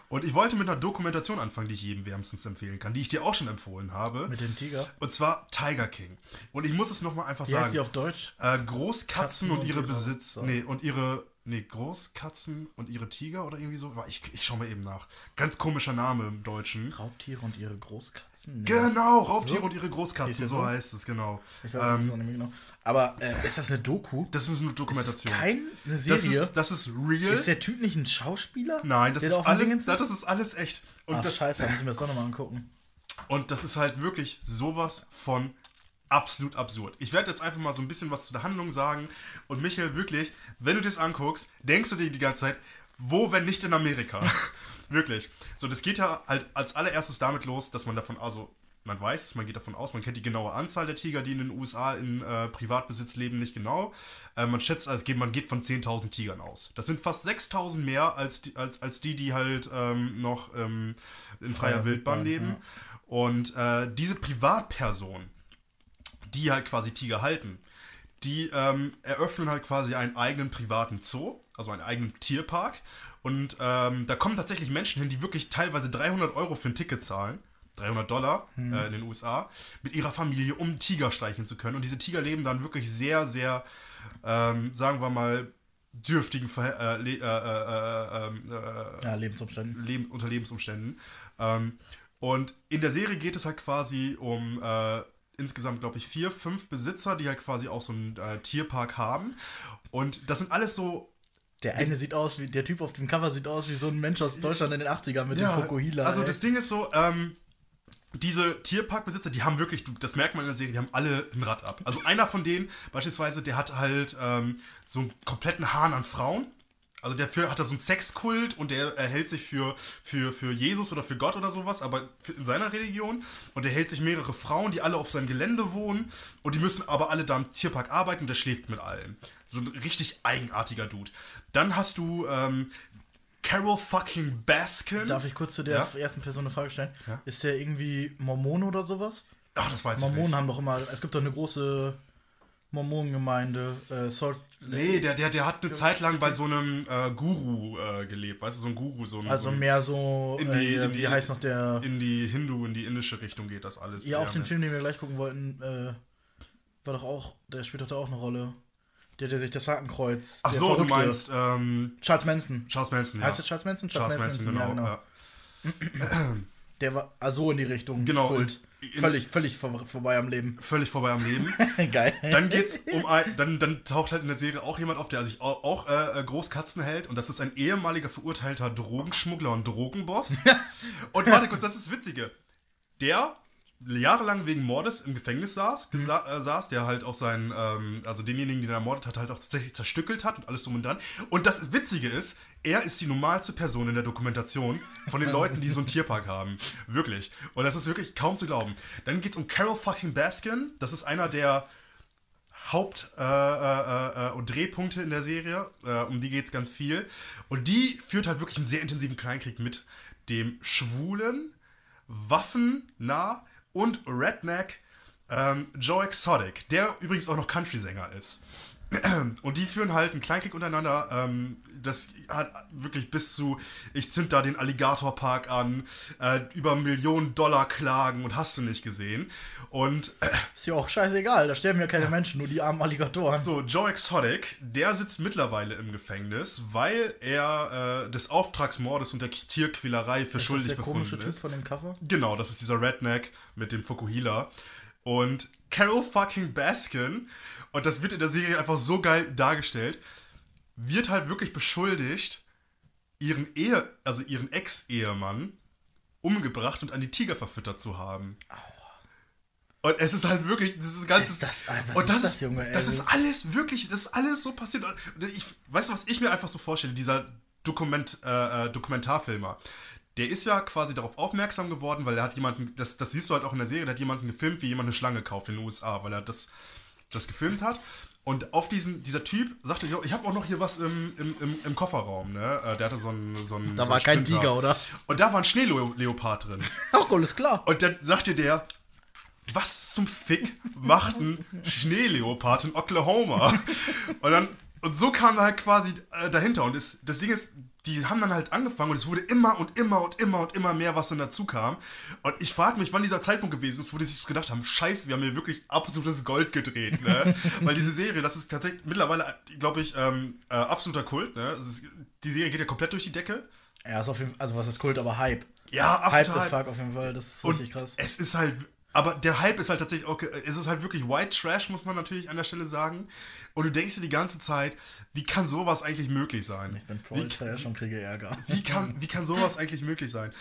Und ich wollte mit einer Dokumentation anfangen, die ich jedem wärmstens empfehlen kann, die ich dir auch schon empfohlen habe. Mit dem Tiger. Und zwar Tiger King. Und ich muss es nochmal einfach Wie heißt sagen. die auf Deutsch? Äh, Großkatzen Katzen und und ihre ihre- Besitz. so. Nee, und ihre. Nee, Großkatzen und ihre Tiger oder irgendwie so. Ich, ich schau mal eben nach. Ganz komischer Name im Deutschen. Raubtiere und ihre Großkatzen? Nee. Genau, Raubtiere So? und ihre Großkatzen, so so? heißt es, genau. Ich weiß Ähm, es auch nicht mehr genau. Aber äh, ist das eine Doku? das ist eine Ist Dokumentation. das keine Das Serie? ist, das ist real. Ist der Typ nicht ein Schauspieler? Nein, das ist, alles, das, ist? ist alles echt. Und, Ach, das, scheiße, da müssen wir das doch nochmal angucken. und das ist halt wirklich sowas von absolut absurd. Ich werde jetzt einfach mal so ein bisschen was zu der Handlung sagen. Und Michael, wirklich, wenn du das anguckst, denkst du dir die ganze Zeit, wo, wenn nicht in Amerika? wirklich. So, das geht ja halt als allererstes damit los, dass man davon, also man weiß es, man geht davon aus, man kennt die genaue Anzahl der Tiger, die in den USA in äh, Privatbesitz leben, nicht genau. Äh, man schätzt, geht, man geht von 10.000 Tigern aus. Das sind fast 6.000 mehr als die, als, als die, die halt ähm, noch ähm, in freier Freier Wildbahn Wildbahn, leben. ja. Und äh, diese Privatperson, die halt quasi Tiger halten, die ähm, eröffnen halt quasi einen eigenen privaten Zoo, also einen eigenen Tierpark. Und ähm, da kommen tatsächlich Menschen hin, die wirklich teilweise 300 Euro für ein Ticket zahlen. 300 Dollar äh, in den USA, mit ihrer Familie, um Tiger streicheln zu können. Und diese Tiger leben dann wirklich sehr, sehr, ähm, sagen wir mal, dürftigen Verhä äh, le äh, äh, äh, äh, Ja, Lebensumständen. Leben, unter Lebensumständen. Ähm, und in der Serie geht es halt quasi um insgesamt, glaube ich, vier, fünf Besitzer, die halt quasi auch so einen äh, Tierpark haben. Und das sind alles so. Der eine sieht aus wie, der Typ auf dem Cover sieht aus wie so ein Mensch aus Deutschland in den 80ern mit dem Fokuhila. also ey. das Ding ist so, ähm, diese Tierparkbesitzer, die haben wirklich, das merkt man in der Serie, die haben alle ein Rad ab. Also einer von denen beispielsweise, der hat halt ähm, so einen kompletten Hahn an Frauen. Also der hat da so einen Sexkult und der erhält sich für, für, für Jesus oder für Gott oder sowas, aber in seiner Religion. Und er hält sich mehrere Frauen, die alle auf seinem Gelände wohnen. Und die müssen aber alle da im Tierpark arbeiten und der schläft mit allen. So ein richtig eigenartiger Dude. Dann hast du ähm, Carol fucking Baskin. Darf ich kurz zu der Ja? ersten Person eine Frage stellen? Ja. Ist der irgendwie Mormon oder sowas? Ach, das weiß ich Mormonen nicht. haben doch immer, es gibt doch eine große Mormonengemeinde, äh, Salt Nee, der, der, der hat eine Zeit lang bei so einem äh, Guru äh, gelebt, weißt du, so ein Guru, so ein, Also so ein mehr so, in die- äh, in die- wie heißt noch der, in die Hindu, in die indische Richtung geht das alles. ja auch den. Film, den wir gleich gucken wollten, äh, war doch auch, der spielt doch da auch eine Rolle. Der, der sich das Hakenkreuz, Ach so, du meinst ähm, Charles Manson. Charles Manson, ja. Heißt der Charles Manson? Charles Manson, genau. ja, Ja. Der war also in die Richtung Genau, Kult. Völlig, völlig vor, vorbei am Leben. Völlig vorbei am Leben. Geil. Dann geht's um ein, dann, dann taucht halt in der Serie auch jemand auf, der sich auch, auch äh, Großkatzen hält und das ist ein ehemaliger verurteilter Drogenschmuggler und Drogenboss. und warte kurz, das ist das Witzige. Der jahrelang wegen Mordes im Gefängnis saß, gesa- äh, saß der halt auch seinen, ähm, also denjenigen, den er ermordet hat, halt auch tatsächlich zerstückelt hat und alles drum und dran. Und das Witzige ist, er ist die normalste Person in der Dokumentation von den Leuten, die so einen Tierpark haben. Wirklich. Und das ist wirklich kaum zu glauben. Dann geht's um Carol fucking Baskin. Das ist einer der Haupt- äh, äh, äh, und Drehpunkte in der Serie. Äh, um die geht es ganz viel. Und die führt halt wirklich einen sehr intensiven Kleinkrieg mit dem schwulen, waffennah und Redneck ähm, Joe Exotic, der übrigens auch noch Country-Sänger ist. Und die führen halt einen Kleinkrieg untereinander. Ähm, das hat wirklich bis zu, ich zünd da den Alligatorpark an, äh, über Millionen Dollar Klagen und hast du nicht gesehen. Und äh, Ist ja auch scheißegal, da sterben ja keine Menschen, nur die armen Alligatoren. so, Joe Exotic, der sitzt mittlerweile im Gefängnis, weil er äh, des Auftragsmordes und der Tierquälerei für ist das schuldig der komische Typ ist. von dem Cover? Genau, das ist dieser Redneck mit dem Fukuhila. Und Carol fucking Baskin, und das wird in der Serie einfach so geil dargestellt, wird halt wirklich beschuldigt, ihren Ehe, also ihren Ex-Ehemann umgebracht und an die Tiger verfüttert zu haben. Und es ist halt wirklich, dieses ganze. Ist das- was und ist das das, ist, Junge, ey? Das ist alles wirklich, das ist alles so passiert. Ich, weißt du, was ich mir einfach so vorstelle? Dieser Dokument, äh, äh, Dokumentarfilmer. Der ist ja quasi darauf aufmerksam geworden, weil er hat jemanden, das, das siehst du halt auch in der Serie, der hat jemanden gefilmt, wie jemand eine Schlange kauft in den USA, weil er das, das gefilmt hat. Und auf diesen, dieser Typ sagte, "Jo, ich habe auch noch hier was im, im, im, im Kofferraum, ne? Äh, Der hatte so einen. So einen Da so war einen kein Sprinter. Tiger, oder? Und da war ein Schneeleopard drin. Ach, alles klar. Und dann sagte der, was zum Fick macht ein Schneeleopard in Oklahoma? Und dann, und so kam er halt quasi äh, dahinter. Und das, das Ding ist, die haben dann halt angefangen und es wurde immer und immer und immer und immer mehr, was dann dazu kam. Und ich frage mich, wann dieser Zeitpunkt gewesen ist, wo die sich gedacht haben, scheiße, wir haben hier wirklich absolutes Gold gedreht, ne? Weil diese Serie, das ist tatsächlich mittlerweile, glaube ich, ähm, äh, absoluter Kult, ne? Ist, die Serie geht ja komplett durch die Decke. Ja, ist auf jeden Fall, also was ist Kult, aber Hype. Ja, Hype absolut. das Fuck auf jeden Fall, das ist Und richtig krass. es ist halt, aber der Hype ist halt tatsächlich, okay, es ist halt wirklich White Trash, muss man natürlich an der Stelle sagen. Und du denkst dir die ganze Zeit, wie kann sowas eigentlich möglich sein? Ich bin wie, Pro-Trash und kriege Ärger. wie, kann, wie kann sowas eigentlich möglich sein?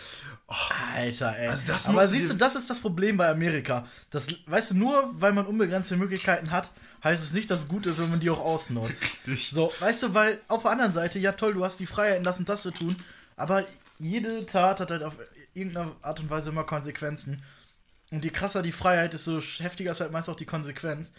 Alter, ey. Also das Aber siehst du, das ist das Problem bei Amerika. Das, weißt du, nur weil man unbegrenzte Möglichkeiten hat, heißt es nicht, dass es gut ist, wenn man die auch ausnutzt. Richtig. So, weißt du, weil auf der anderen Seite, ja toll, du hast die Freiheit, das und das zu tun, aber jede Tat hat halt auf irgendeine Art und Weise immer Konsequenzen. Und je krasser die Freiheit, desto heftiger ist halt meist auch die Konsequenz.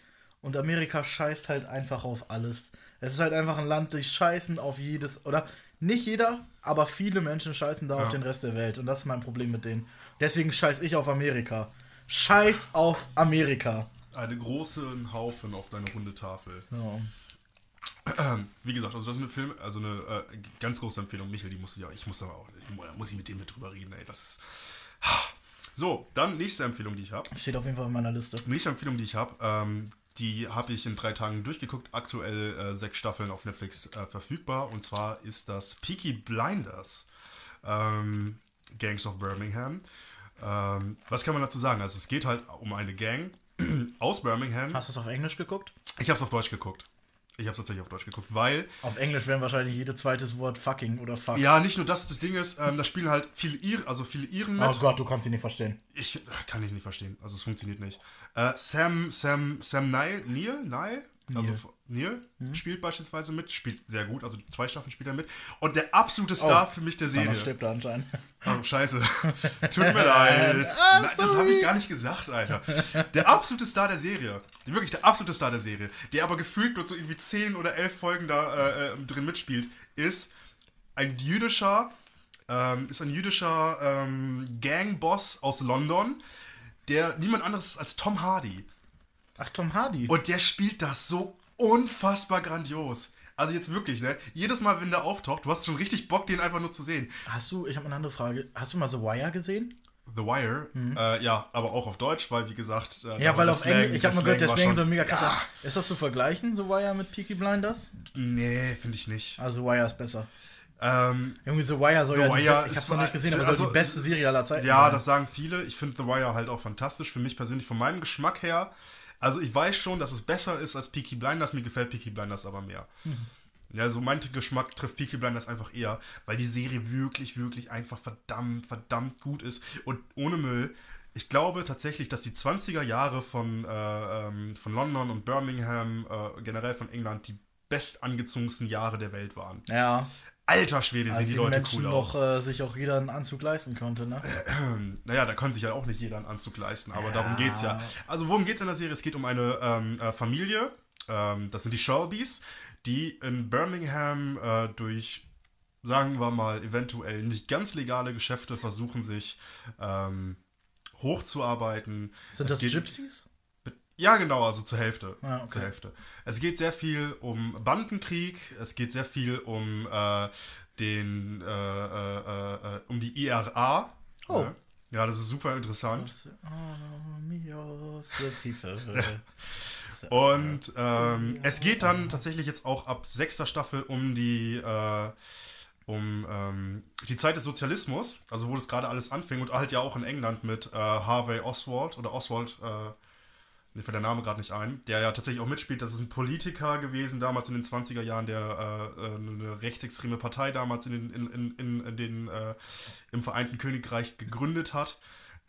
Und Amerika scheißt halt einfach auf alles. Es ist halt einfach ein Land, die scheißen auf jedes, oder nicht jeder, aber viele Menschen scheißen da auf den Rest der Welt. Und das ist mein Problem mit denen. Deswegen scheiß ich auf Amerika. Scheiß auf Amerika. Einen großen Haufen auf deine runde Tafel. Ja. Wie gesagt, also das ist eine Film, also eine äh, ganz große Empfehlung. Michel, die musst du ja, ich muss da auch, da muss ich mit dem mit drüber reden, ey. Das ist. So, dann nächste Empfehlung, die ich habe. Steht auf jeden Fall auf meiner Liste. Nächste Empfehlung, die ich habe, ähm, die habe ich in drei Tagen durchgeguckt. Aktuell äh, sechs Staffeln auf Netflix äh, verfügbar. Und zwar ist das Peaky Blinders. Ähm, Gangs of Birmingham. Ähm, was kann man dazu sagen? Also es geht halt um eine Gang aus Birmingham. Hast du es auf Englisch geguckt? Ich habe es auf Deutsch geguckt. Ich habe es tatsächlich auf Deutsch geguckt, weil Auf Englisch wären wahrscheinlich jedes zweites Wort fucking oder fuck. ja nicht nur das, das Ding ist, ähm, da spielen halt viele Ir, also viele Iren mit. Oh Gott, du kannst ihn nicht verstehen. Ich äh, kann ich nicht verstehen. Also es funktioniert nicht. Äh, Sam, Sam, Sam Neill, Neil, Neill, also Neil Mhm. spielt beispielsweise mit, spielt sehr gut, also zwei Staffeln spielt er mit. Und der absolute Star Oh, für mich der Serie. Stirbt er anscheinend. Oh, scheiße. Tut mir leid. I'm Nein, das habe ich gar nicht gesagt, Alter. Der absolute Star der Serie. Wirklich der absolute Star der Serie. Der aber gefühlt mit so irgendwie 10 oder 11 Folgen da äh, äh, drin mitspielt, ist ein jüdischer, ähm, ist ein jüdischer ähm, Gangboss aus London, der niemand anderes ist als Tom Hardy. Ach, Tom Hardy. Und der spielt das so unfassbar grandios. Also jetzt wirklich, ne? Jedes Mal, wenn der auftaucht, du hast schon richtig Bock, den einfach nur zu sehen. Hast du, ich habe eine andere Frage. Hast du mal The Wire gesehen? The Wire, äh, ja, aber auch auf Deutsch, weil wie gesagt, äh, Mhm. Ja, weil auf Englisch, ich habe mal gehört, der Slang soll mega krass Ja. Ist das zu vergleichen, The Wire mit Peaky Blinders? nee, finde ich nicht. Also The Wire ist besser. Ähm, Irgendwie The Wire soll The ja, Wire ich ist hab's noch nicht gesehen, aber also- soll die beste Serie aller Zeiten ja, sein. das sagen viele. Ich finde The Wire halt auch fantastisch. Für mich persönlich, von meinem Geschmack her. Also ich weiß schon, dass es besser ist als Peaky Blinders. Mir gefällt Peaky Blinders aber mehr. Mhm. Ja, so mein Geschmack trifft Peaky Blinders einfach eher, weil die Serie wirklich, wirklich einfach verdammt, verdammt gut ist. Und ohne Müll, ich glaube tatsächlich, dass die 20er Jahre von, äh, ähm, von London und Birmingham, äh, generell von England, die bestangezogensten Jahre der Welt waren. Ja. Alter Schwede, sehen Als die die Leute Menschen cool noch aus. äh, sich auch jeder einen Anzug leisten konnte, ne? Naja, da kann sich ja auch nicht jeder einen Anzug leisten, aber Ja. darum geht's ja. Also worum geht's in der Serie? Es geht um eine ähm, äh, Familie, ähm, das sind die Shelbys, die in Birmingham äh, durch, sagen wir mal, eventuell nicht ganz legale Geschäfte versuchen, sich ähm, hochzuarbeiten. Sind Es das Gypsies? Ja, genau, also zur Hälfte. Ah, okay. Zur Hälfte. Es geht sehr viel um Bandenkrieg, es geht sehr viel um äh, den äh, äh, äh, um die IRA. Oh. Ne? Ja, das ist super interessant. The people. Und ähm, es geht dann tatsächlich jetzt auch ab sechster Staffel um die äh, um ähm, die Zeit des Sozialismus, also wo das gerade alles anfing und halt ja auch in England mit äh, Harvey Oswald oder Oswald, äh, mir fällt der Name gerade nicht ein, der ja tatsächlich auch mitspielt. Das ist ein Politiker gewesen damals in den 20er Jahren, der äh, äh, eine rechtsextreme Partei damals in den, in, in, in, den, äh, im Vereinten Königreich gegründet hat.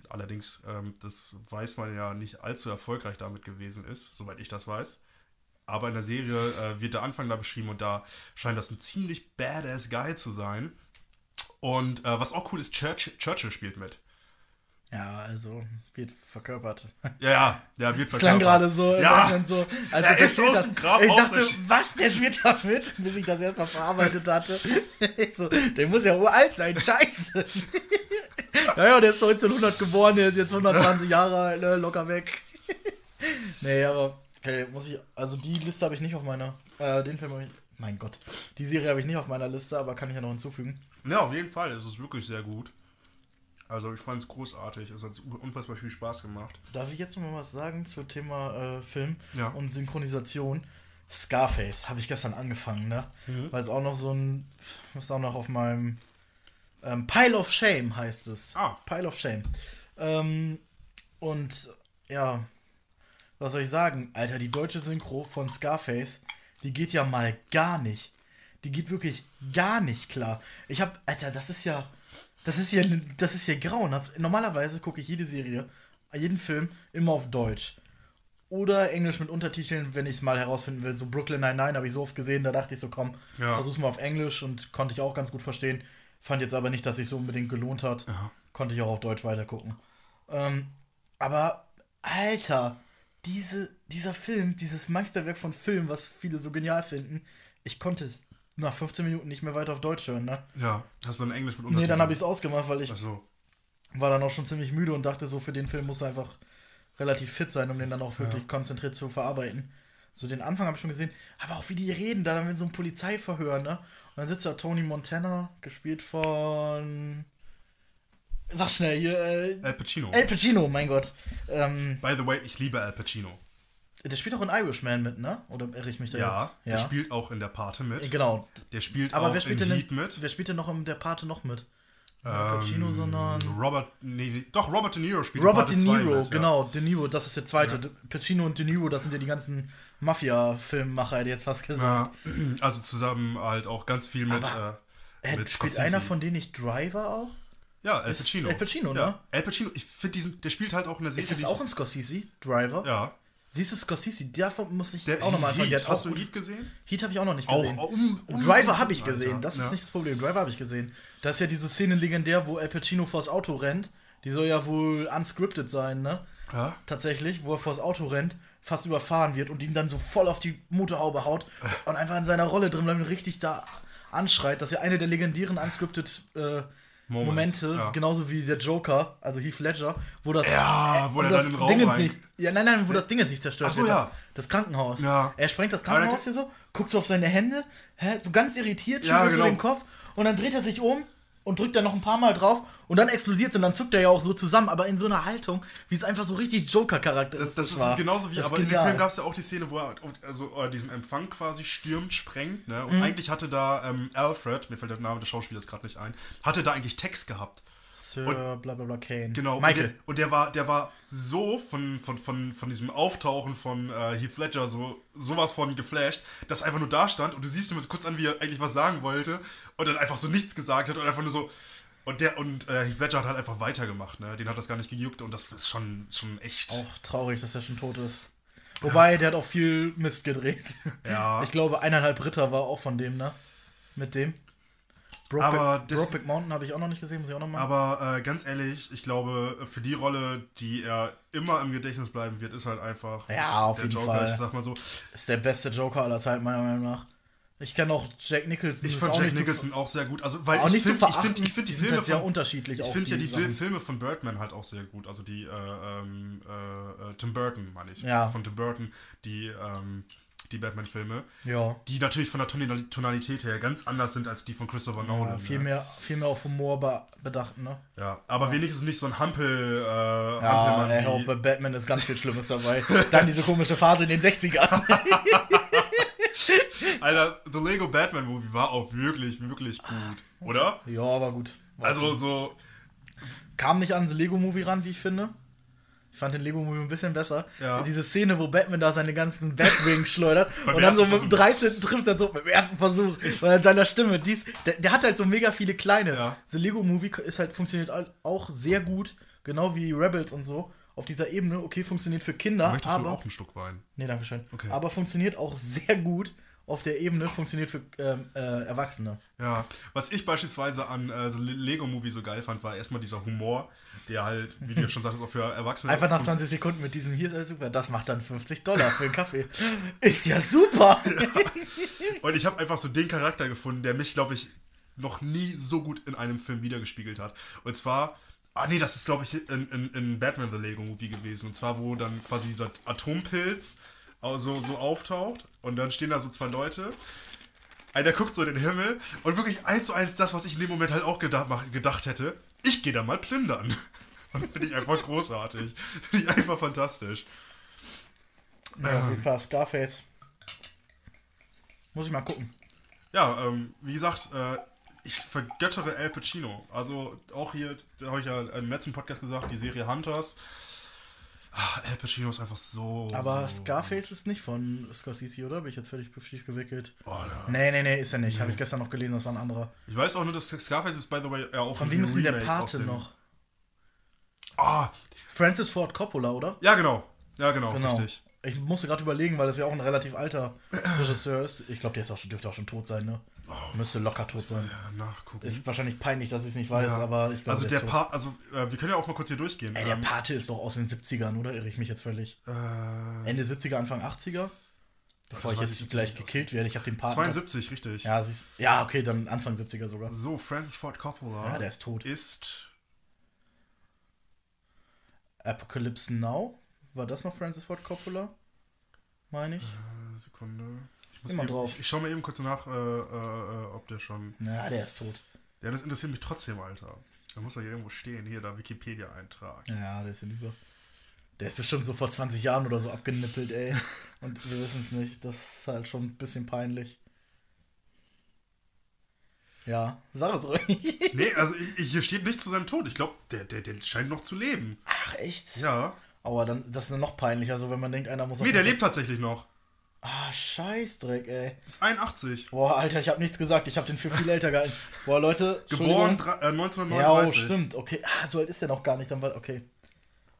Allerdings, ähm, das weiß man ja nicht allzu erfolgreich damit gewesen ist, soweit ich das weiß. Aber in der Serie äh, wird der Anfang da beschrieben und da scheint das ein ziemlich badass Guy zu sein. Und äh, was auch cool ist, Church Churchill spielt mit. Ja, also wird verkörpert. Ja, ja, wird Das klang gerade so, Ja. so als Er ist aus dem Grab Ich dachte, was, der spielt da mit? Bis ich das erstmal verarbeitet hatte. So, der muss ja uralt sein, scheiße. ja, ja, der ist 1900 geboren, der ist jetzt 120 Jahre alt, ne, locker weg. nee, aber, okay, muss ich, also die Liste habe ich nicht auf meiner, äh, den Film habe ich, mein Gott, die Serie habe ich nicht auf meiner Liste, aber kann ich ja noch hinzufügen. Ja, auf jeden Fall. Es ist wirklich sehr gut. Also ich fand es großartig. Es hat unfassbar viel Spaß gemacht. Darf ich jetzt noch mal was sagen zum Thema äh, Film Ja. und Synchronisation? Scarface habe ich gestern angefangen, ne? Mhm. Weil es auch noch so ein, was auch noch auf meinem ähm, Pile of Shame heißt es. Ah. Pile of Shame. Ähm, und ja, was soll ich sagen? Alter, die deutsche Synchro von Scarface, die geht ja mal gar nicht. Die geht wirklich gar nicht klar. Ich hab, Alter, das ist ja, das ist ja, das ist ja grauenhaft. Normalerweise gucke ich jede Serie, jeden Film immer auf Deutsch. Oder Englisch mit Untertiteln, wenn ich es mal herausfinden will. So Brooklyn Nine-Nine habe ich so oft gesehen, da dachte ich so, komm, Ja. versuch's mal auf Englisch und konnte ich auch ganz gut verstehen. Fand jetzt aber nicht, dass sich so unbedingt gelohnt hat. Konnte ich auch auf Deutsch weitergucken. Ähm, aber, Alter, diese, dieser Film, dieses Meisterwerk von Film, was viele so genial finden, ich konnte es nach 15 Minuten nicht mehr weiter auf Deutsch hören, ne? Ja, hast du dann Englisch mit Nee, dann habe ich es ausgemacht, weil ich Achso. war dann auch schon ziemlich müde und dachte so, für den Film muss er einfach relativ fit sein, um den dann auch wirklich konzentriert zu verarbeiten. So den Anfang habe ich schon gesehen, aber auch wie die reden, da dann in so einem Polizeiverhör, ne? Und dann sitzt da Tony Montana, gespielt von. Sag schnell hier, äh, Al Pacino. El Pacino, mein Gott. Ähm, By the way, ich liebe Al Pacino. Der spielt auch in Irishman mit, ne? Oder irre ich mich da Ja, jetzt? der spielt auch in der Pate mit. Genau. Der spielt Aber auch wer spielt, in denn Heat mit. wer spielt denn noch in der Pate noch mit? Al Pacino, Ähm, sondern. Robert, nee, doch, Robert De Niro spielt Robert De Pate 2 Niro, mit, ja. genau, De Niro, das ist der zweite. De- Pacino und De Niro, das sind ja die ganzen Mafia-Filmmacher, hätte ich jetzt fast gesagt. Ja, also zusammen halt auch ganz viel mit, Aber, äh, Äh, mit spielt Scorsese. einer von denen nicht Driver auch? Ja, Al Ist Pacino. Al Pacino, ja. ne? Al Pacino, ich finde diesen, der spielt halt auch in der Serie. Ist das auch ein Scorsese? Driver? Ja. Siehst du, Scorsese, davon muss ich Der auch nochmal anfangen. Heat, hast auch du Heat gesehen? Heat habe ich auch noch nicht Auch gesehen. um, um Driver habe ich Alter. gesehen, das ist ja. nicht das Problem. Driver habe ich gesehen. Da ist ja diese Szene legendär, wo Al Pacino vors Auto rennt. Die soll ja wohl unscripted sein, ne? Ja? Tatsächlich, wo er vors Auto rennt, fast überfahren wird und ihn dann so voll auf die Motorhaube haut und einfach in seiner Rolle drin bleibt und richtig da anschreit. Das ist ja eine der legendären unscripted äh, Moments, Momente, ja. genauso wie der Joker, also Heath Ledger, wo das, Ja, wo er das dann den Raum Dingens nicht, ja, nein, nein, wo das Ding jetzt nicht zerstört Ach so, wird. ja. Das, das Krankenhaus. Ja. Er sprengt das Krankenhaus hier so, guckt so auf seine Hände, hä, so ganz irritiert, Ja, schüttelt so genau. den Kopf und dann dreht er sich um und drückt dann noch ein paar Mal drauf und dann explodiert und dann zuckt er ja auch so zusammen, aber in so einer Haltung, wie es einfach so richtig Joker-Charakter Das, das ist war. genauso wie, Das ist aber in dem. Film gab es ja auch die Szene, wo er also, äh, diesen Empfang quasi stürmt, sprengt, ne? Mhm. Und eigentlich hatte da ähm, Alfred, mir fällt der Name des Schauspielers gerade nicht ein, hatte da eigentlich Text gehabt. Sir, bla bla bla, Kane. Genau. Michael. Und der, und der war, der war so von, von, von, von diesem Auftauchen von äh, Heath Ledger so sowas von geflasht, dass er einfach nur da stand und du siehst ihm kurz an, wie er eigentlich was sagen wollte und dann einfach so nichts gesagt hat und einfach nur so Und der und äh, Heath Ledger hat halt einfach weitergemacht, ne? Den hat das gar nicht gejuckt und das ist schon, schon echt. Auch traurig, dass er schon tot ist. Wobei, der hat auch viel Mist gedreht. Ja. Ich glaube, eineinhalb Ritter war auch von dem, ne? Mit dem. Aber Brokeback, das- Brokeback Mountain habe ich auch noch nicht gesehen, muss ich auch noch mal. Aber äh, ganz ehrlich, ich glaube, für die Rolle, die er immer im Gedächtnis bleiben wird, ist halt einfach Ja, auf der jeden Joker. Fall. Ich sag mal so, ist der beste Joker aller Zeiten, meiner Meinung nach. Ich kenne auch Jack Nicholson. ich fand Jack zu- Nicholson auch sehr gut. Also, weil auch ich nicht zu finde, ich finde, find die Filme sehr von, unterschiedlich Ich finde ja die Sachen. Filme von Birdman halt auch sehr gut. Also die äh, ähm, äh, äh, Tim Burton, meine ich. Ja. Von Tim Burton, die, ähm, die Batman-Filme. Ja. Die natürlich von der Tonal- Tonalität her ganz anders sind als die von Christopher Nolan. ja viel, ne? mehr, viel mehr auf Humor be bedacht, ne? Ja, aber wenigstens nicht so ein Hampel, äh, Ja, Hampelmann auch bei Batman ist ganz viel Schlimmes dabei. Dann diese komische Phase in den 60ern. Alter, The Lego Batman Movie war auch wirklich, wirklich gut, oder? ja, aber gut. War Also gut. so, kam nicht an das Lego-Movie ran, wie ich finde. Ich fand den Lego-Movie ein bisschen besser. Ja. Diese Szene, wo Batman da seine ganzen Batwings schleudert Beim und dann so mit dem 13. trifft er so dem ersten Versuch. Weil in seiner Stimme, dies, der, der hat halt so mega viele kleine. Ja. The Lego-Movie ist halt, funktioniert auch sehr gut, genau wie Rebels und so. Auf dieser Ebene, okay, funktioniert für Kinder, möchtest aber. du auch einen Schluck Wein? Nee, danke schön. Okay. Aber funktioniert auch sehr gut auf der Ebene, funktioniert für ähm, äh, Erwachsene. Ja, was ich beispielsweise an äh, The Lego Movie so geil fand, war erstmal dieser Humor, der halt, wie du ja schon sagtest, auch für Erwachsene Einfach nach 20 Sekunden mit diesem hier ist alles super. Das macht dann 50 Dollar für einen Kaffee. Ist ja super. Und ich habe einfach so den Charakter gefunden, der mich, glaube ich, noch nie so gut in einem Film wiedergespiegelt hat. Und zwar, ah nee, das ist, glaube ich, in, in, in Batman The Lego Movie gewesen. Und zwar, wo dann quasi dieser Atompilz also, so auftaucht und dann stehen da so zwei Leute. Einer guckt so in den Himmel und wirklich eins zu eins das, was ich in dem Moment halt auch gedacht, gedacht hätte. Ich gehe da mal plündern. Und finde ich einfach großartig. Finde ich einfach fantastisch. Ja, auf jeden Fall Scarface. Muss ich mal gucken. Ja, ähm, wie gesagt, äh, ich vergöttere Al Pacino. Also auch hier, da habe ich ja im letzten Podcast gesagt, die Serie Hunters. Ah, Al Pacino ist einfach so. Aber so, Scarface ist nicht von Scorsese, oder? Bin ich jetzt völlig schief gewickelt? Oh, ja. Nee, nee, nee, ist er nicht. Habe ich gestern noch gelesen, das war ein anderer. Ich weiß auch nur, dass Scarface ist, by the way, ja auch Von wem ist denn der Pate noch? Ah, Francis Ford Coppola, oder? ja, genau. Ja, genau, Genau. richtig. Ich musste gerade überlegen, weil das ja auch ein relativ alter Regisseur ist. Ich glaube, der ist auch schon, dürfte auch schon tot sein, ne? Oh. Müsste locker tot sein. Ja, nachgucken. Ist wahrscheinlich peinlich, dass ich es nicht weiß, Ja. aber ich glaube, also der der ist tot. Pa, also äh, wir können ja auch mal kurz hier durchgehen. Ey, der Ähm, Pate ist doch aus den 70ern, oder? Irre ich mich jetzt völlig? äh, Ende 70er, Anfang 80er? Bevor das ich jetzt ich gleich gekillt werde. Ich habe den Paten. 72, richtig. Ja, siehst, ja, okay, dann Anfang 70er sogar. So, Francis Ford Coppola Ja, der ist tot. ist Apocalypse Now? War das noch Francis Ford Coppola? Meine ich. Äh, Sekunde. Immer eben, drauf. ich, ich schaue mal eben kurz nach, äh, äh, ob der schon. Na, der ist tot. Ja, das interessiert mich trotzdem, Alter. Da muss doch hier irgendwo stehen. Hier, da Wikipedia-Eintrag. Ja, der ist hinüber. Der ist bestimmt so vor 20 Jahren oder so abgenippelt, ey. Und wir wissen es nicht. Das ist halt schon ein bisschen peinlich. Ja, sag es ruhig. Nee, also ich, hier steht nicht zu seinem Tod. Ich glaube, der, der, der scheint noch zu leben. Ach, echt? Ja. Aber dann, das ist dann noch peinlicher, also wenn man denkt, einer muss Nee, der lebt tatsächlich noch. Ah, Scheißdreck, ey. Ist 81. Boah, Alter, ich habe nichts gesagt. Ich habe den für viel älter gehalten. Boah, Leute, Geboren äh, Ja, oh, 1939. stimmt. Okay, ah, so alt ist der noch gar nicht. Dann war, okay.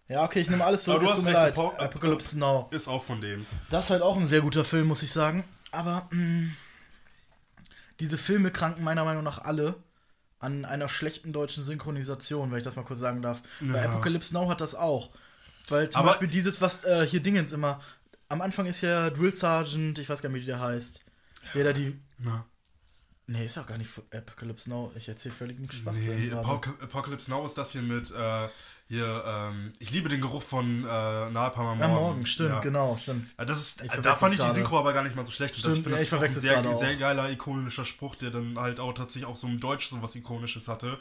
Ja, okay, ich nehme alles zurück. Aber du hast recht, leid. Apo- Apocalypse Now. Ist auch von dem. Das ist halt auch ein sehr guter Film, muss ich sagen. Aber mh, diese Filme kranken meiner Meinung nach alle an einer schlechten deutschen Synchronisation, wenn ich das mal kurz sagen darf. Bei Ja. Apocalypse Now hat das auch. Weil zum Aber- Beispiel dieses, was äh, hier Dingens immer. Am Anfang ist ja Drill Sergeant, ich weiß gar nicht, wie der heißt. Der da die. Na. Nee, ist auch gar nicht Apocalypse Now. Ich erzähle völlig einen Schwachsinn. Nee. Apoc Apocalypse Now ist das hier mit, äh, hier, ähm, ich liebe den Geruch von äh, Napalm am Am Morgen. Morgen, stimmt, Ja. genau, stimmt. Ja, das ist, Ich da fand ich die. Synchro aber gar nicht mal so schlecht. Stimmt, das, finde, ja, das ich ist auch ein sehr, sehr geiler, ikonischer Spruch, der dann halt auch tatsächlich auch so im Deutsch so was Ikonisches hatte.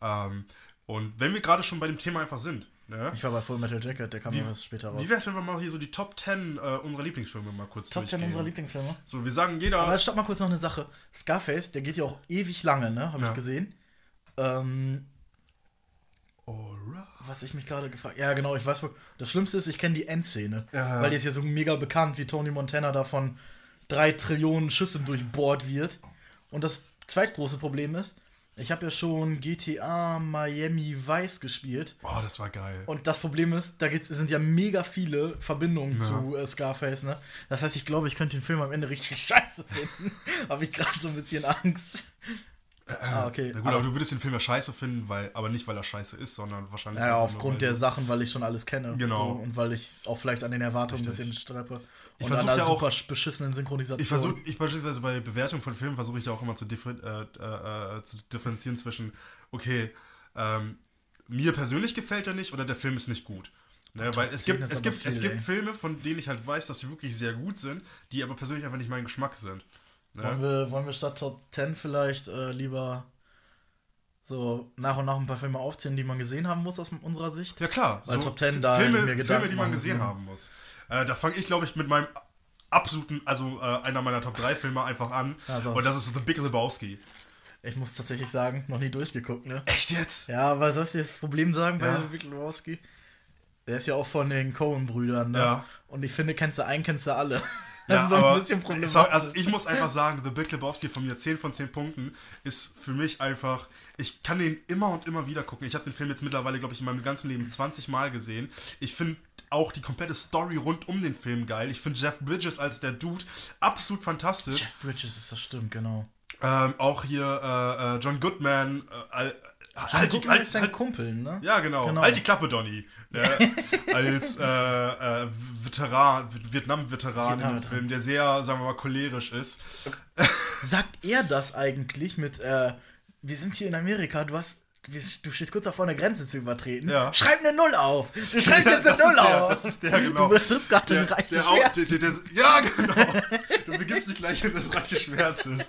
Ähm, und wenn wir gerade schon bei dem Thema einfach sind, ne? Ich war bei Full Metal Jacket, der kam ja erst später raus. Wie wär's, wenn wir mal hier so die Top 10 äh, unserer Lieblingsfilme mal kurz Top 10 durchgehen? unserer Lieblingsfilme. So, wir sagen jeder. Aber stopp mal kurz noch eine Sache. Scarface, der geht ja auch ewig lange, ne? Habe Ja. ich gesehen. Ähm, Alright. was ich mich gerade gefragt Ja, genau, ich weiß. Das Schlimmste ist, ich kenne die Endszene. Ja. Weil die ist ja so mega bekannt, wie Tony Montana da von drei Trillionen Schüssen durchbohrt wird. Und das zweitgroße Problem ist, Ich habe ja schon GTA Miami Vice gespielt. Oh, das war geil. Und das Problem ist, da sind ja mega viele Verbindungen Ja. zu äh, Scarface, ne? Das heißt, ich glaube, ich könnte den Film am Ende richtig scheiße finden. habe ich gerade so ein bisschen Angst. ah, okay. Na gut, aber, du würdest den Film ja scheiße finden, weil, aber nicht, weil er scheiße ist, sondern wahrscheinlich. Ja, nur, aufgrund der Sachen, weil ich schon alles kenne. Genau. So, und weil ich auch vielleicht an den Erwartungen ein bisschen streppe. Ich Und an versuch einer ja auch- super beschissenen Synchronisation. Ich versuche, ich beispielsweise bei Bewertung von Filmen versuche ich ja auch immer zu, differ äh, äh, äh, zu differenzieren zwischen, okay, ähm, mir persönlich gefällt er nicht oder der Film ist nicht gut. Ne, weil es 10 gibt, es gibt, es viel, gibt ey. Filme, von denen ich halt weiß, dass sie wirklich sehr gut sind, die aber persönlich einfach nicht mein Geschmack sind. wollen, Ne? wir, wollen wir statt Top 10 vielleicht äh, lieber so nach und nach ein paar Filme aufzählen, die man gesehen haben muss aus unserer Sicht? Ja klar, Weil Top 10 da Filme, Filme, die man gesehen haben muss. Äh, da fange ich, glaube ich, mit meinem absoluten, also äh, einer meiner Top 3 Filme einfach an. Also- und das ist The Big Lebowski. Ich muss tatsächlich sagen, noch nie durchgeguckt, ne? Echt jetzt? Ja, weil soll ich dir das Problem sagen bei Ja. Big Lebowski? Der ist ja auch von den Coen-Brüdern, ne? Ja. Und ich finde, kennst du einen, kennst du alle. Das Ja, ist aber ein bisschen problematisch. sorry, also ich muss einfach sagen, The Big Lebowski von mir 10 von 10 Punkten ist für mich einfach, ich kann den immer und immer wieder gucken. Ich habe den Film jetzt mittlerweile, glaube ich, in meinem ganzen Leben 20 Mal gesehen. Ich finde auch die komplette Story rund um den Film geil. Ich finde Jeff Bridges als der Dude absolut fantastisch. Jeff Bridges ist das stimmt, genau. Ähm, auch hier äh, äh, John Goodman. Äh, John halt, die, Goodman halt, ist sein halt, Kumpel, ne? ja, genau. Genau. Halt die Klappe, Donny. Ne? als äh, äh, Veteran, Vietnam-Veteran in dem. Film, der sehr, sagen wir mal, cholerisch ist. Sagt er das eigentlich mit, äh, wir sind hier in Amerika, du hast, du stehst kurz davor, eine Grenze zu übertreten. Ja. Schreib eine Null auf. Du schreibst jetzt eine Null der, auf. das ist der, genau. Du betrittst gerade den der, reichen der, Schmerz. der, der, Ja, genau. Du begibst dich gleich in das reiche Schmerzes.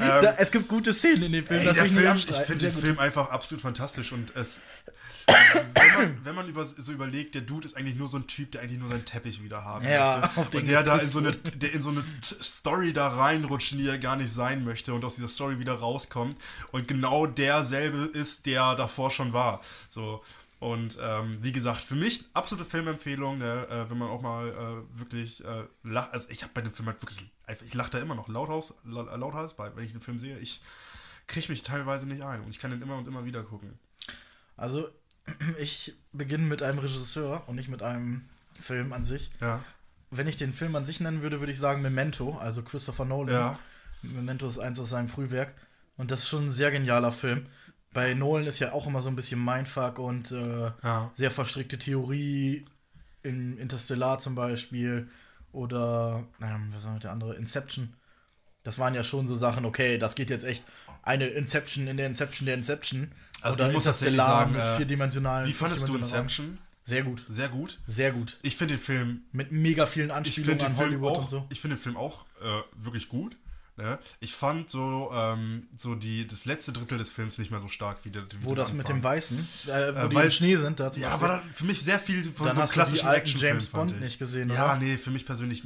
Ähm, es gibt gute Szenen in dem Film, ey, ich nicht Film, ich finde den. Film einfach absolut fantastisch und es. Wenn man, wenn man über, so überlegt, der Dude ist eigentlich nur so ein Typ, der eigentlich nur seinen Teppich wieder haben Ja, möchte. auf den Und der da in so, eine, der in so eine Story da reinrutscht, in die er gar nicht sein möchte und aus dieser Story wieder rauskommt. Und genau derselbe ist, der davor schon war. So. Und ähm, wie gesagt, für mich absolute Filmempfehlung, ne, äh, wenn man auch mal äh, wirklich äh, lacht. Also ich habe bei dem Film halt wirklich, ich lache da immer noch lauthaus, la- lauthals, bei, wenn ich den Film sehe. Ich kriege mich teilweise nicht ein und ich kann den immer und immer wieder gucken. Also, ich beginne mit einem Regisseur und nicht mit einem Film an sich. Ja. Wenn ich den Film an sich nennen würde, würde ich sagen Memento, also Christopher Nolan. Ja. Memento ist eins aus seinem Frühwerk. Und das ist schon ein sehr genialer Film. Bei Nolan ist ja auch immer so ein bisschen Mindfuck und äh, Ja. sehr verstrickte Theorie in Interstellar zum Beispiel. Oder, ähm, was war der andere? Inception. Das waren ja schon so Sachen, okay, das geht jetzt echt eine Inception in der Inception der Inception. Also Oder ich muss tatsächlich Interstellar sagen, mit äh, vierdimensionalen. Wie fandest du Inception? Sehr gut. Sehr gut. Sehr gut. Ich finde den Film Mit mega vielen Anspielungen an Hollywood auch, und so. ich finde den Film auch äh, wirklich gut. Ne? Ich fand so, ähm, so die, das letzte Drittel des Films nicht mehr so stark wie, der, wie Wo das mit Anfang. dem Weißen, äh, wo Äh, die weil- im Schnee sind, da Ja, dann für mich sehr viel von Dann so klassischen alten James Bond nicht gesehen, Ja, oder? nee, für mich persönlich.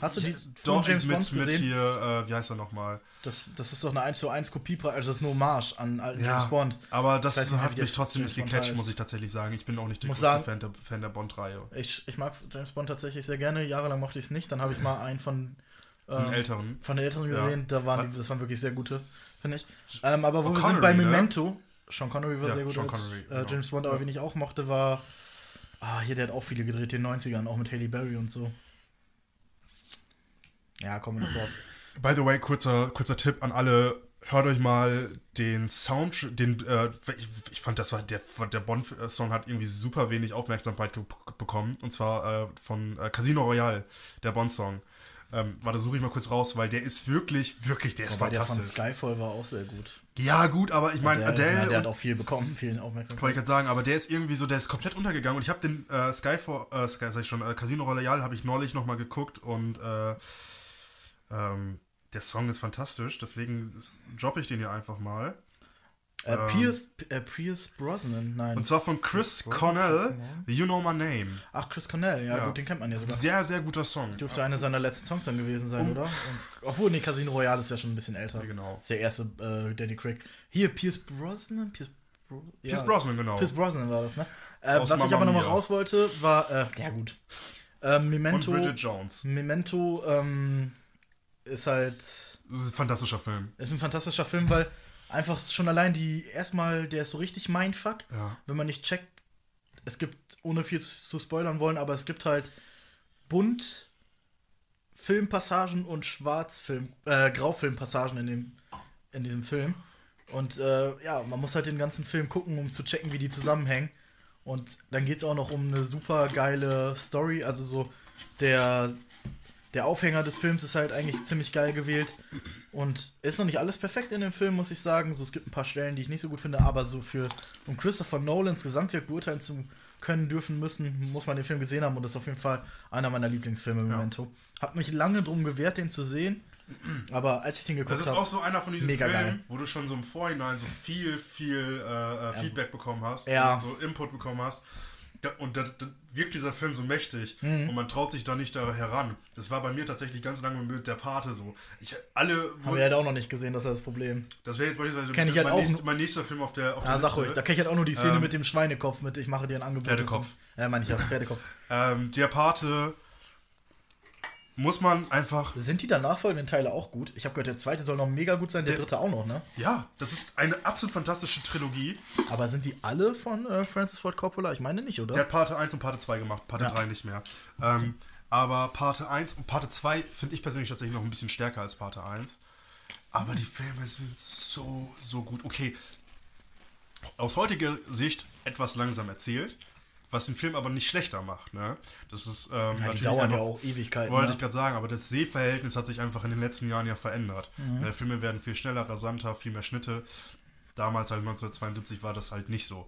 Hast du die Ja, doch, James mit, Bonds mit gesehen? hier, äh, wie heißt er nochmal? Das, das ist doch eine 1 zu 1 Kopie, also das ist eine Hommage an alten Ja, James Bond. aber das nicht hat der mich trotzdem James nicht Bond gecatcht, muss ich tatsächlich sagen. Ich bin auch nicht der Muss größte sagen- Fan der, Fan der Bond-Reihe. Ich, ich mag James Bond tatsächlich sehr gerne. Jahrelang mochte ich es nicht. Dann habe ich mal einen von, Von ähm, älteren. von der Älteren Ja. gesehen. Da waren die, das waren wirklich sehr gute, finde ich. Ähm, aber wo wir Connery, sind bei ne? Memento. Sean Connery war Ja, sehr gut. Sean als, Connery, äh, genau. James Bond, aber wen ich auch mochte, war. Ah, hier, der hat auch viele gedreht, in den 90ern, auch mit Haley Berry und so. Ja, kommen wir noch drauf. By the way, kurzer, kurzer Tipp an alle. Hört euch mal den Sound, den, äh, ich, ich fand, das war der, der Bond-Song hat irgendwie super wenig Aufmerksamkeit bekommen. Und zwar äh, von äh, Casino Royale, der Bond-Song. Ähm, warte, suche ich mal kurz raus, weil der ist wirklich, wirklich, der ist Aber der von fantastisch. Skyfall war auch sehr gut. Ja, gut, aber ich meine, Adele. ja, der hat auch viel bekommen, viel wollte ich Aufmerksamkeit. gerade sagen, aber der ist irgendwie so, der ist komplett untergegangen. Und ich habe den äh, Skyfall, äh, Sky, sag ich schon, äh, Casino Royale habe ich neulich nochmal geguckt und äh, ähm, der Song ist fantastisch, deswegen droppe ich den hier einfach mal. Äh, Pierce, äh, Pierce Brosnan, nein. Und zwar von Chris Chris Cornell, Brosnan? You Know My Name. Ach, Chris Cornell, ja, Ja. gut, den kennt man ja sogar. Sehr, sehr guter Song. Dürfte einer seiner letzten Songs dann gewesen sein, Um- oder? Und, obwohl, nee, Casino Royale ist ja schon ein bisschen älter. Ja, genau. Ist der erste äh, Danny Craig. Hier, Pierce Brosnan? Pierce, Bro Pierce ja, Brosnan, genau. Pierce Brosnan war das, ne? Äh, was ich Mamma aber nochmal raus wollte, war, äh, ja gut. Äh, Und Memento, Bridget Jones. Memento ähm, ist halt, Das ist ein fantastischer Film. ist ein fantastischer Film, weil Einfach schon allein die, erstmal, der ist so richtig Mindfuck, Ja. wenn man nicht checkt. Es gibt, ohne viel zu spoilern wollen, aber es gibt halt bunt Filmpassagen und Schwarzfilm, äh, Graufilmpassagen in, dem, in diesem Film. Und äh, ja, man muss halt den ganzen Film gucken, um zu checken, wie die zusammenhängen. Und dann geht es auch noch um eine super geile Story. Also so der, der Aufhänger des Films ist halt eigentlich ziemlich geil gewählt. Und ist noch nicht alles perfekt in dem Film, muss ich sagen. So, es gibt ein paar Stellen, die ich nicht so gut finde, aber so für, um Christopher Nolans Gesamtwerk beurteilen zu können, dürfen, müssen, muss man den Film gesehen haben. Und das ist auf jeden Fall einer meiner Lieblingsfilme im Ja. Momento. Hab mich lange drum gewehrt, den zu sehen. Aber als ich den geguckt Das ist habe. auch so einer von diesen Filmen, geil. wo du schon so im Vorhinein so viel, viel äh, äh, Feedback bekommen hast Ja. so Input bekommen hast. Und da, da wirkt dieser Film so mächtig Mhm. und man traut sich da nicht da heran. Das war bei mir tatsächlich ganz lange mit der Pate so. Ich alle, Habe ich halt auch noch nicht gesehen, das ist das Problem. das wäre jetzt beispielsweise Kenn ich halt mein, auch nächster, nur- mein nächster Film auf der auf der Ja, sag Liste. ruhig. Da kenne ich halt auch nur die Szene Ähm, mit dem Schweinekopf mit Ich mache dir ein Angebot. Pferdekopf. Ja, meine ich ja, Pferdekopf. Ähm, der Pate muss man einfach. Sind die danach folgenden Teile auch gut? Ich habe gehört, der zweite soll noch mega gut sein, der, Der- dritte auch noch, ne? Ja, das ist eine absolut fantastische Trilogie. Aber sind die alle von äh, Francis Ford Coppola? Ich meine nicht, oder? Der hat Parte 1 und Parte 2 gemacht, Parte Ja. 3 nicht mehr. Ähm, aber Parte 1 und Parte 2 finde ich persönlich tatsächlich noch ein bisschen stärker als Parte 1. Aber die Filme sind so, so gut. Okay, aus heutiger Sicht etwas langsam erzählt, was den Film aber nicht schlechter macht. Ne? Das ist ähm, ja, die natürlich dauern ja einfach- auch Ewigkeiten. wollte ne? ich gerade sagen, aber das Sehverhältnis hat sich einfach in den letzten Jahren ja verändert. Mhm. Äh, Filme werden viel schneller, rasanter, viel mehr Schnitte. Damals, halt 1972, war das halt nicht so.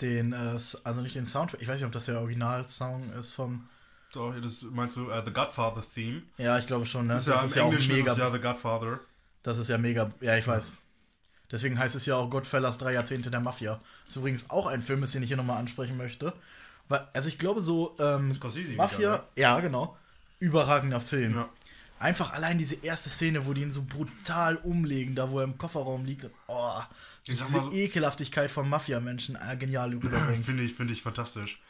Den, äh, also nicht den Soundtrack, ich weiß nicht, ob das der Originalsong ist vom. Doch, das meinst du äh, The Godfather Theme? Ja, ich glaube schon, ne? Das ist ja im auch Englischen mega. ist ja The Godfather. Das ist ja mega. Ja, ich weiß. Deswegen heißt es ja auch Godfellas drei Jahrzehnte der Mafia. Das ist übrigens auch ein Film, den ich hier nochmal ansprechen möchte. Also ich glaube so, ähm, Mafia, wieder, ne? ja genau, überragender Film. Ja. Einfach allein diese erste Szene, wo die ihn so brutal umlegen, da wo er im Kofferraum liegt. Und, oh, diese so- Ekelhaftigkeit von Mafia-Menschen äh, genial rüberbringt. Finde ich, finde ich fantastisch.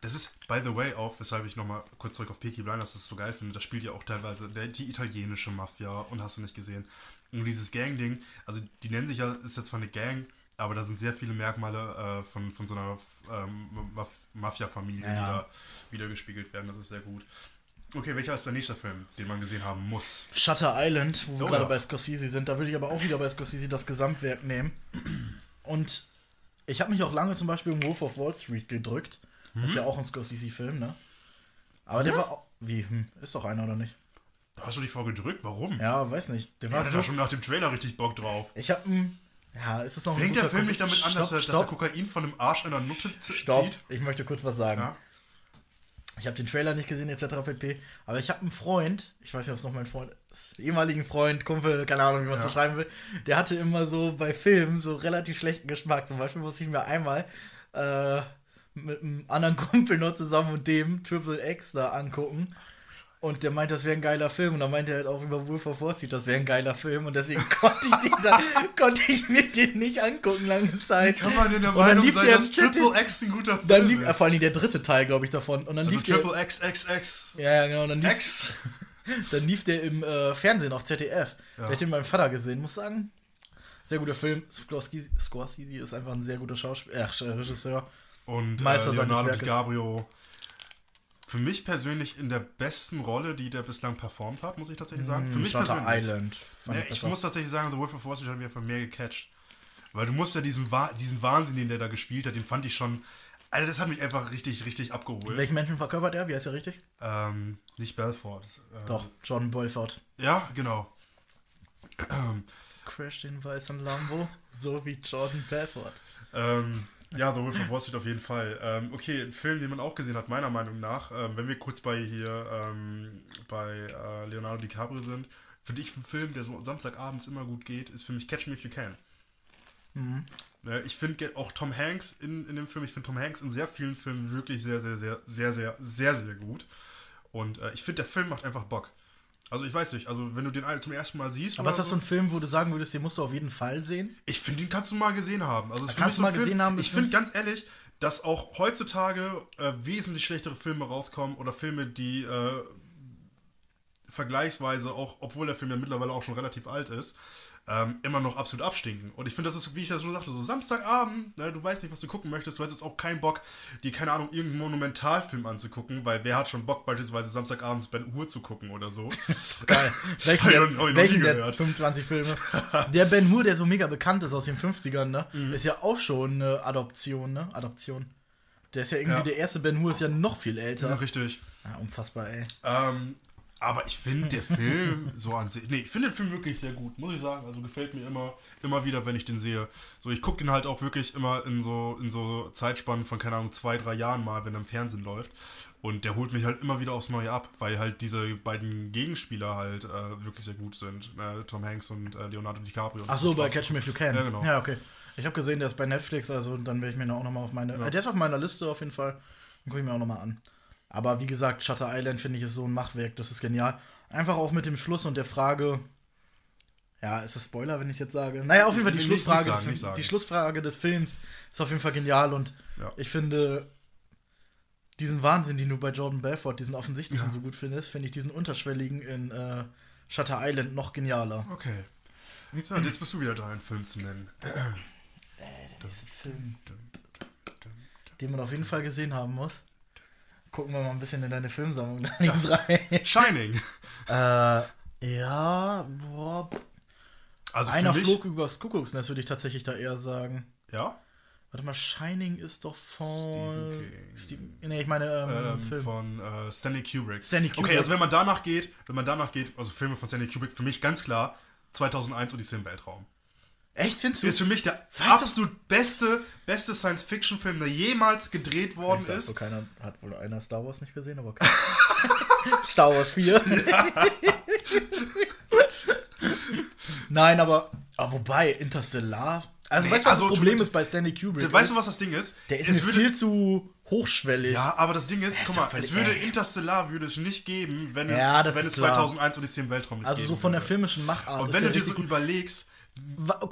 Das ist, by the way, auch, weshalb ich nochmal kurz zurück auf Peaky Blinders das so geil finde, das spielt ja auch teilweise der, die italienische Mafia und hast du nicht gesehen. Und dieses Gang-Ding, also die nennen sich ja, ist jetzt zwar eine Gang, aber da sind sehr viele Merkmale äh, von, von so einer ähm, Maf Mafia-Familie, Ja. die da wiedergespiegelt werden. Das ist sehr gut. Okay, welcher ist der nächste Film, den man gesehen haben muss? Shutter Island, wo wir Oh, gerade ja. bei Scorsese sind, da würde ich aber auch wieder bei Scorsese das Gesamtwerk nehmen. Und ich habe mich auch lange zum Beispiel um Wolf of Wall Street gedrückt. Das Mhm. ist ja auch ein Scorsese-Film, ne? Aber der war auch. Wie? Hm, ist doch einer oder nicht? Da hast du dich vorgedrückt? Warum? Ja, weiß nicht. Der Ich war hatte so, da schon nach dem Trailer richtig Bock drauf. Ich habe ein. Ja, ist es noch Fängt der Film nicht damit an, Stopp, dass er, dass er stopp, Kokain von einem Arsch einer Nutte stopp. zieht? Ich möchte kurz was sagen. Ja. Ich habe den Trailer nicht gesehen, etc. pp. Aber ich habe einen Freund, ich weiß nicht, ob es noch mein Freund ist, ehemaligen Freund, Kumpel, keine Ahnung, wie man es Ja. so schreiben will, der hatte immer so bei Filmen so relativ schlechten Geschmack. Zum Beispiel musste ich mir einmal äh, mit einem anderen Kumpel noch zusammen und dem Triple X da angucken. Und der meint, das wäre ein geiler Film. Und dann meinte er halt auch über Wolf of Wall Street, das wäre ein geiler Film. Und deswegen konnte ich, den da, konnte ich mir den nicht angucken lange Zeit. Kann man in der Und dann Meinung lief sein, der dass Triple X ein guter Film Dann lief, ist? äh, vor allem der dritte Teil, glaube ich, davon. Und dann also lief der, Triple X, X, X, ja, ja, genau. Dann lief, X. dann lief der im äh, Fernsehen auf ZDF. Ja. Der hat den meinem Vater gesehen, muss sagen. Sehr guter Film. Scorsese, Scorsese ist einfach ein sehr guter Schauspieler, äh, Regisseur. Und äh, Meister seines Leonardo. DiCaprio. Für mich persönlich in der besten Rolle, die der bislang performt hat, muss ich tatsächlich sagen. Für mich Shutter persönlich. Island. Ja, ich ich muss tatsächlich sagen, The Wolf of Wall Street hat mich einfach mehr gecatcht. Weil du musst ja diesen, Wa diesen Wahnsinn, den der da gespielt hat, den fand ich schon. Alter, das hat mich einfach richtig, richtig abgeholt. Welchen Menschen verkörpert er? Wie heißt er richtig? Ähm, nicht Belfort. Äh, Doch, John Belfort. Ja, genau. Crash den weißen Lambo, so wie Jordan Belfort. Ähm, ja, The Wolf of Wall Street auf jeden Fall. Ähm, okay, ein Film, den man auch gesehen hat, meiner Meinung nach, ähm, wenn wir kurz bei hier ähm, bei äh, Leonardo DiCaprio sind, finde ich ein Film, der so Samstagabends immer gut geht, ist für mich Catch Me If You Can. Ne, ich finde auch Tom Hanks in, in dem Film, ich finde Tom Hanks in sehr vielen Filmen wirklich sehr, sehr, sehr, sehr, sehr, sehr, sehr gut. Und äh, ich finde, der Film macht einfach Bock. Also ich weiß nicht, also wenn du den zum ersten Mal siehst. Aber ist das so ein Film, wo du sagen würdest, den musst du auf jeden Fall sehen? ich finde, den kannst du mal gesehen haben. Also, Kannst du mal gesehen haben, Ich finde ganz ehrlich, dass auch heutzutage äh, wesentlich schlechtere Filme rauskommen oder Filme, die äh, vergleichsweise auch, obwohl der Film ja mittlerweile auch schon relativ alt ist, ähm, immer noch absolut abstinken. Und ich finde, das ist, wie ich ja schon sagte, so Samstagabend, ne, du weißt nicht, was du gucken möchtest, du hättest auch keinen Bock, dir, keine Ahnung, irgendeinen Monumentalfilm anzugucken, weil wer hat schon Bock, beispielsweise Samstagabends Ben Hur zu gucken oder so. Geil. Welchen, der, noch- noch welchen der gehört. 25 Filme? Der Ben Hur, der so mega bekannt ist aus den 50ern, ne? Mhm. Ist ja auch schon eine Adoption, ne? Adoption. Der ist ja irgendwie, Ja. der erste Ben Hur ist ja noch viel älter. Ja, richtig. Ja, unfassbar, ey. Ähm, aber ich finde der Film so an sich. Nee, ich finde den Film wirklich sehr gut, muss ich sagen. Also gefällt mir immer, immer wieder, wenn ich den sehe. So, ich gucke den halt auch wirklich immer in so, in so Zeitspannen von, keine Ahnung, zwei, drei Jahren mal, wenn er im Fernsehen läuft. Und der holt mich halt immer wieder aufs Neue ab, weil halt diese beiden Gegenspieler halt äh, wirklich sehr gut sind. Äh, Tom Hanks und äh, Leonardo DiCaprio. Ach so, bei. Catch Me If You Can. Ja, genau. Ja, okay. Ich habe gesehen, der ist bei Netflix, also dann werde ich mir den auch nochmal auf meine. Äh, der ist auf meiner Liste auf jeden Fall. Den gucke ich mir auch nochmal an. Aber wie gesagt, Shutter Island finde ich ist so ein Machwerk, das ist genial. Einfach auch mit dem Schluss und der Frage. Ja, ist das Spoiler, wenn ich es jetzt sage? Naja, auf jeden Fall die Schlussfrage, sagen, des, die Schlussfrage des Films ist auf jeden Fall genial und Ja. ich finde diesen Wahnsinn, den du bei Jordan Belfort, diesen offensichtlichen Ja. so gut findest, finde ich diesen unterschwelligen in äh, Shutter Island noch genialer. Okay. So, und jetzt bist du wieder da, einen Film zu nennen. Der nächste Film, den man auf jeden Fall gesehen haben muss. Gucken wir mal ein bisschen in deine Filmsammlung da links rein. Shining. äh, ja, boah. Also Einer mich, flog übers Kuckucksnest, würde ich tatsächlich da eher sagen. Ja? Warte mal, Shining ist doch von. Stephen King. Stephen, nee, ich meine, ähm, Ähm, Film. von äh, Stanley Kubrick. Stanley Okay, Kubrick. also wenn man danach geht, wenn man danach geht, also Filme von Stanley Kubrick, für mich ganz klar 2001 Odyssee im Weltraum. Echt, findest du? Ist für mich der Weißt du- absolut beste, beste Science-Fiction-Film, der jemals gedreht worden Ja, ist. so keiner, hat wohl einer Star Wars nicht gesehen, aber. Star Wars 4. Nein, aber, aber wobei, Interstellar. Also, Nee, weißt du, was also, das Problem du- ist bei Stanley Kubrick? Weißt du, was das Ding ist? Der ist es mir würde, viel zu hochschwellig. Ja, aber das Ding ist, guck mal, es würde ey. Interstellar würde es nicht geben, wenn es, Ja, wenn es klar. 2001 Odyssee im Weltraum nicht also geben so von der würde. filmischen Machart. Und wenn du dir so überlegst,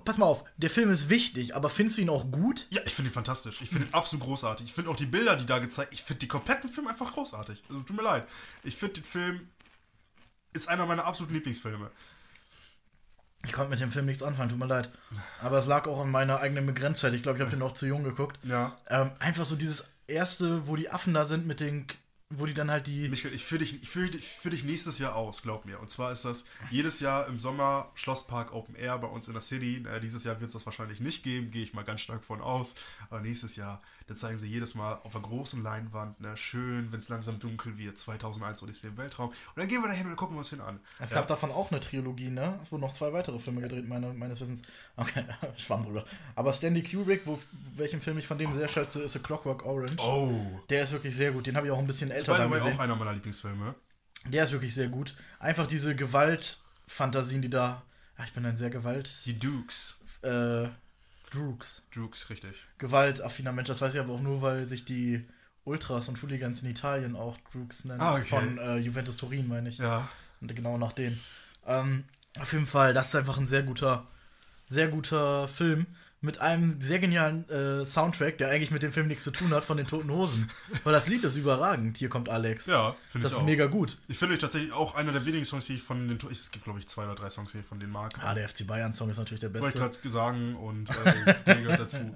Pass mal auf, der Film ist wichtig, aber findest du ihn auch gut? Ja, ich finde ihn fantastisch. Ich finde ihn absolut großartig. Ich finde auch die Bilder, die da gezeigt Ich finde die kompletten Film einfach großartig. Also tut mir leid. Ich finde den Film ist einer meiner absoluten Lieblingsfilme. Ich konnte mit dem Film nichts anfangen, tut mir leid. Aber es lag auch an meiner eigenen Begrenztheit. Ich glaube, ich habe den auch zu jung geguckt. Ja. Ähm, einfach so dieses erste, wo die Affen da sind mit den, wo die dann halt die. Michael, ich führe dich, ich führ dich, führ dich nächstes Jahr aus, glaub mir. Und zwar ist das jedes Jahr im Sommer Schlosspark Open Air bei uns in der City. Äh, dieses Jahr wird es das wahrscheinlich nicht geben, gehe ich mal ganz stark von aus. Aber nächstes Jahr, da zeigen sie jedes Mal auf einer großen Leinwand, ne, schön, wenn es langsam dunkel wird, 2001 Odyssee im Weltraum. Und dann gehen wir dahin und gucken wir uns den an. Es Ja. gab davon auch eine Trilogie, ne? Es wurden noch zwei weitere Filme gedreht, meine, meines Wissens. Okay, Schwamm drüber. Aber Stanley Kubrick, wo, welchen Film ich von dem sehr schätze, ist A Clockwork Orange. Oh. Der ist wirklich sehr gut. Den habe ich auch ein bisschen älter the dann way, gesehen. auch einer meiner Lieblingsfilme. Der ist wirklich sehr gut. Einfach diese Gewaltfantasien, die da. Ja, ich bin ein sehr Gewalt. Die Dukes. Äh, Droogs. Dukes, richtig. Gewaltaffiner Mensch. Das weiß ich aber auch nur, weil sich die Ultras und Hooligans in Italien auch Droogs nennen. Ah, okay. Von äh, Juventus Turin, meine ich. Ja. Und genau nach denen. Ähm, auf jeden Fall, das ist einfach ein sehr guter, sehr guter Film. Mit einem sehr genialen äh, Soundtrack, der eigentlich mit dem Film nichts zu tun hat, von den Toten Hosen. Weil das Lied ist überragend. Hier kommt Alex. Ja, finde das ich ist auch. mega gut. Ich finde tatsächlich auch einer der wenigen Songs, die ich von den. To- Es gibt, glaube ich, zwei oder drei Songs, die ich von denen mag. Ah, der FC Bayern-Song ist natürlich der Wollte ich beste. gerade Gesang und äh, der gehört dazu.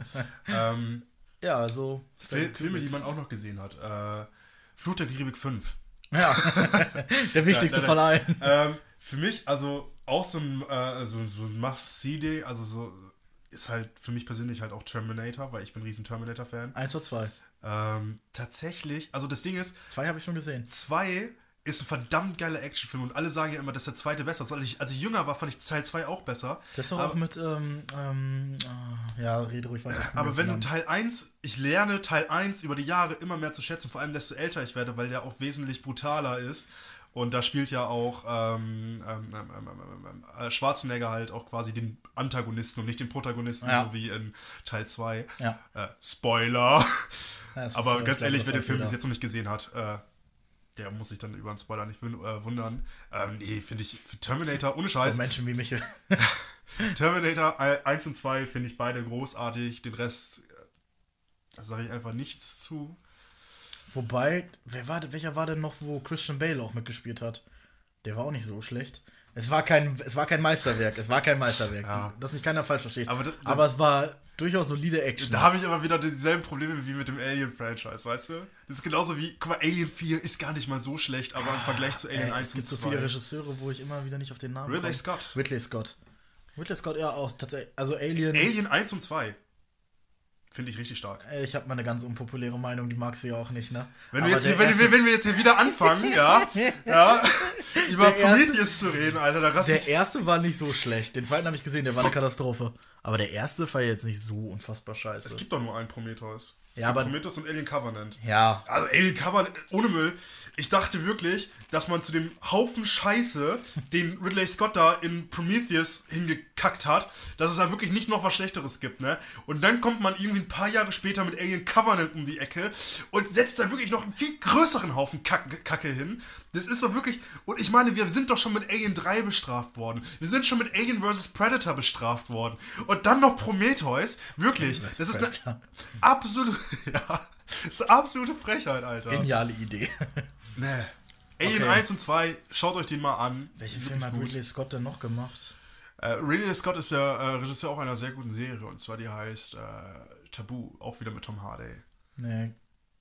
Ähm, Ja, also. Fil Filme, die man auch noch gesehen hat. Äh, Flut der Karibik 5. Ja, der wichtigste Ja, von allen. Ähm, für mich, also auch so ein, äh, so, so ein Must-See-Day, also so ist halt für mich persönlich halt auch Terminator, weil ich bin ein riesen Terminator-Fan. Eins oder zwei. Ähm, tatsächlich, also das Ding ist, Zwei habe ich schon gesehen. 2 ist ein verdammt geiler Actionfilm und alle sagen ja immer, dass der zweite besser ist. Als ich, als ich jünger war, fand ich Teil 2 auch besser. Das ist doch auch mit, ähm, ähm, ah, ja, rede ruhig weiter. aber wenn du Teil 1, ich lerne Teil 1 über die Jahre immer mehr zu schätzen, vor allem desto älter ich werde, weil der auch wesentlich brutaler ist. Und da spielt ja auch ähm, ähm, ähm, ähm, ähm, äh, Schwarzenegger halt auch quasi den Antagonisten und nicht den Protagonisten, Ja. so wie in Teil 2. Ja. Äh, Spoiler. Aber ganz ich ehrlich, wer den Film bis jetzt noch nicht gesehen hat, äh, der muss sich dann über einen Spoiler nicht äh, wundern. Ähm, nee, finde ich, für Terminator, ohne Für Scheiß, Menschen wie Michel. Terminator 1 und 2 finde ich beide großartig, den Rest, äh, da sage ich einfach nichts zu. Wobei, wer war, welcher war denn noch, wo Christian Bale auch mitgespielt hat? Der war auch nicht so schlecht. Es war kein, es war kein Meisterwerk. Es war kein Meisterwerk. Ja. Dass mich keiner falsch versteht. Aber Aber, das- es war durchaus solide Action. Da habe ich aber wieder dieselben Probleme wie mit dem Alien-Franchise, weißt du? Das ist genauso wie, guck mal, Alien 4 ist gar nicht mal so schlecht, aber im Vergleich zu Alien Ey, 1 es gibt und so viele 2. Regisseure, wo ich immer wieder nicht auf den Namen Ridley komme. Scott. Ridley Scott. Ridley Scott, ja, auch tatsächlich. Also Alien. Alien 1 und 2 finde ich richtig stark. Ich habe mal eine ganz unpopuläre Meinung, die magst du ja auch nicht, ne? Wenn Aber wir, jetzt hier, wenn, erste- wir, wenn wir jetzt hier wieder anfangen, ja, ja über Prometheus zu reden, Alter, da raste Der ich. erste war nicht so schlecht. Den zweiten habe ich gesehen, der war eine Katastrophe. Aber der erste war jetzt nicht so unfassbar scheiße. Es gibt doch nur einen Prometheus. Es Ja, gibt aber- Prometheus und Alien Covenant. ja, Also Alien Covenant, ohne Müll. Ich dachte wirklich, dass man zu dem Haufen Scheiße, den Ridley Scott da in Prometheus hingekackt hat, dass es da wirklich nicht noch was Schlechteres gibt, ne? Und dann kommt man irgendwie ein paar Jahre später mit Alien Covenant um die Ecke und setzt da wirklich noch einen viel größeren Haufen Kack Kacke hin. Das ist doch wirklich. Und ich meine, wir sind doch schon mit Alien 3 bestraft worden. Wir sind schon mit Alien vs. Predator bestraft worden. Und dann noch Prometheus. Wirklich. Das ist eine absolute. Ja. Das ist eine absolute Frechheit, Alter. geniale Idee. Nee. Alien Okay. 1 und 2, schaut euch den mal an. Welche Filme hat. Ridley Scott denn noch gemacht? Äh, Ridley Scott ist der äh, Regisseur auch einer sehr guten Serie und zwar die heißt äh, Tabu, auch wieder mit Tom Hardy. Nee,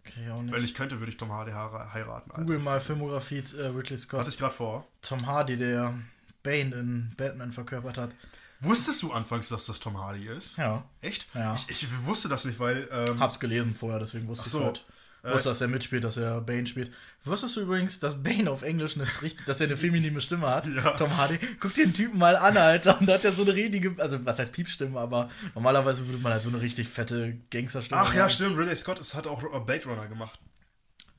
okay, auch Wenn nicht. ich könnte, würde ich Tom Hardy heira- heiraten. Alter. Google mal Filmografie äh, Ridley Scott. Hatte ich gerade vor. Tom Hardy, der Bane in Batman verkörpert hat. Wusstest du anfangs, dass das Tom Hardy ist? Ja, Echt? Ja. Ich, ich wusste das nicht, weil. Ähm, hab's gelesen vorher, deswegen wusste so. ich halt. Wusste, dass er mitspielt, dass er Bane spielt. Wusstest du übrigens, dass Bane auf Englisch eine, richtig, dass er eine feminine Stimme hat? Ja. Tom Hardy. Guck dir den Typen mal an, Alter. Und da hat er so eine richtige, also was heißt Piepstimme, aber normalerweise würde man halt so eine richtig fette Gangsterstimme Ach ja, haben. stimmt. Ridley Scott ist, hat auch äh, Blade Runner gemacht.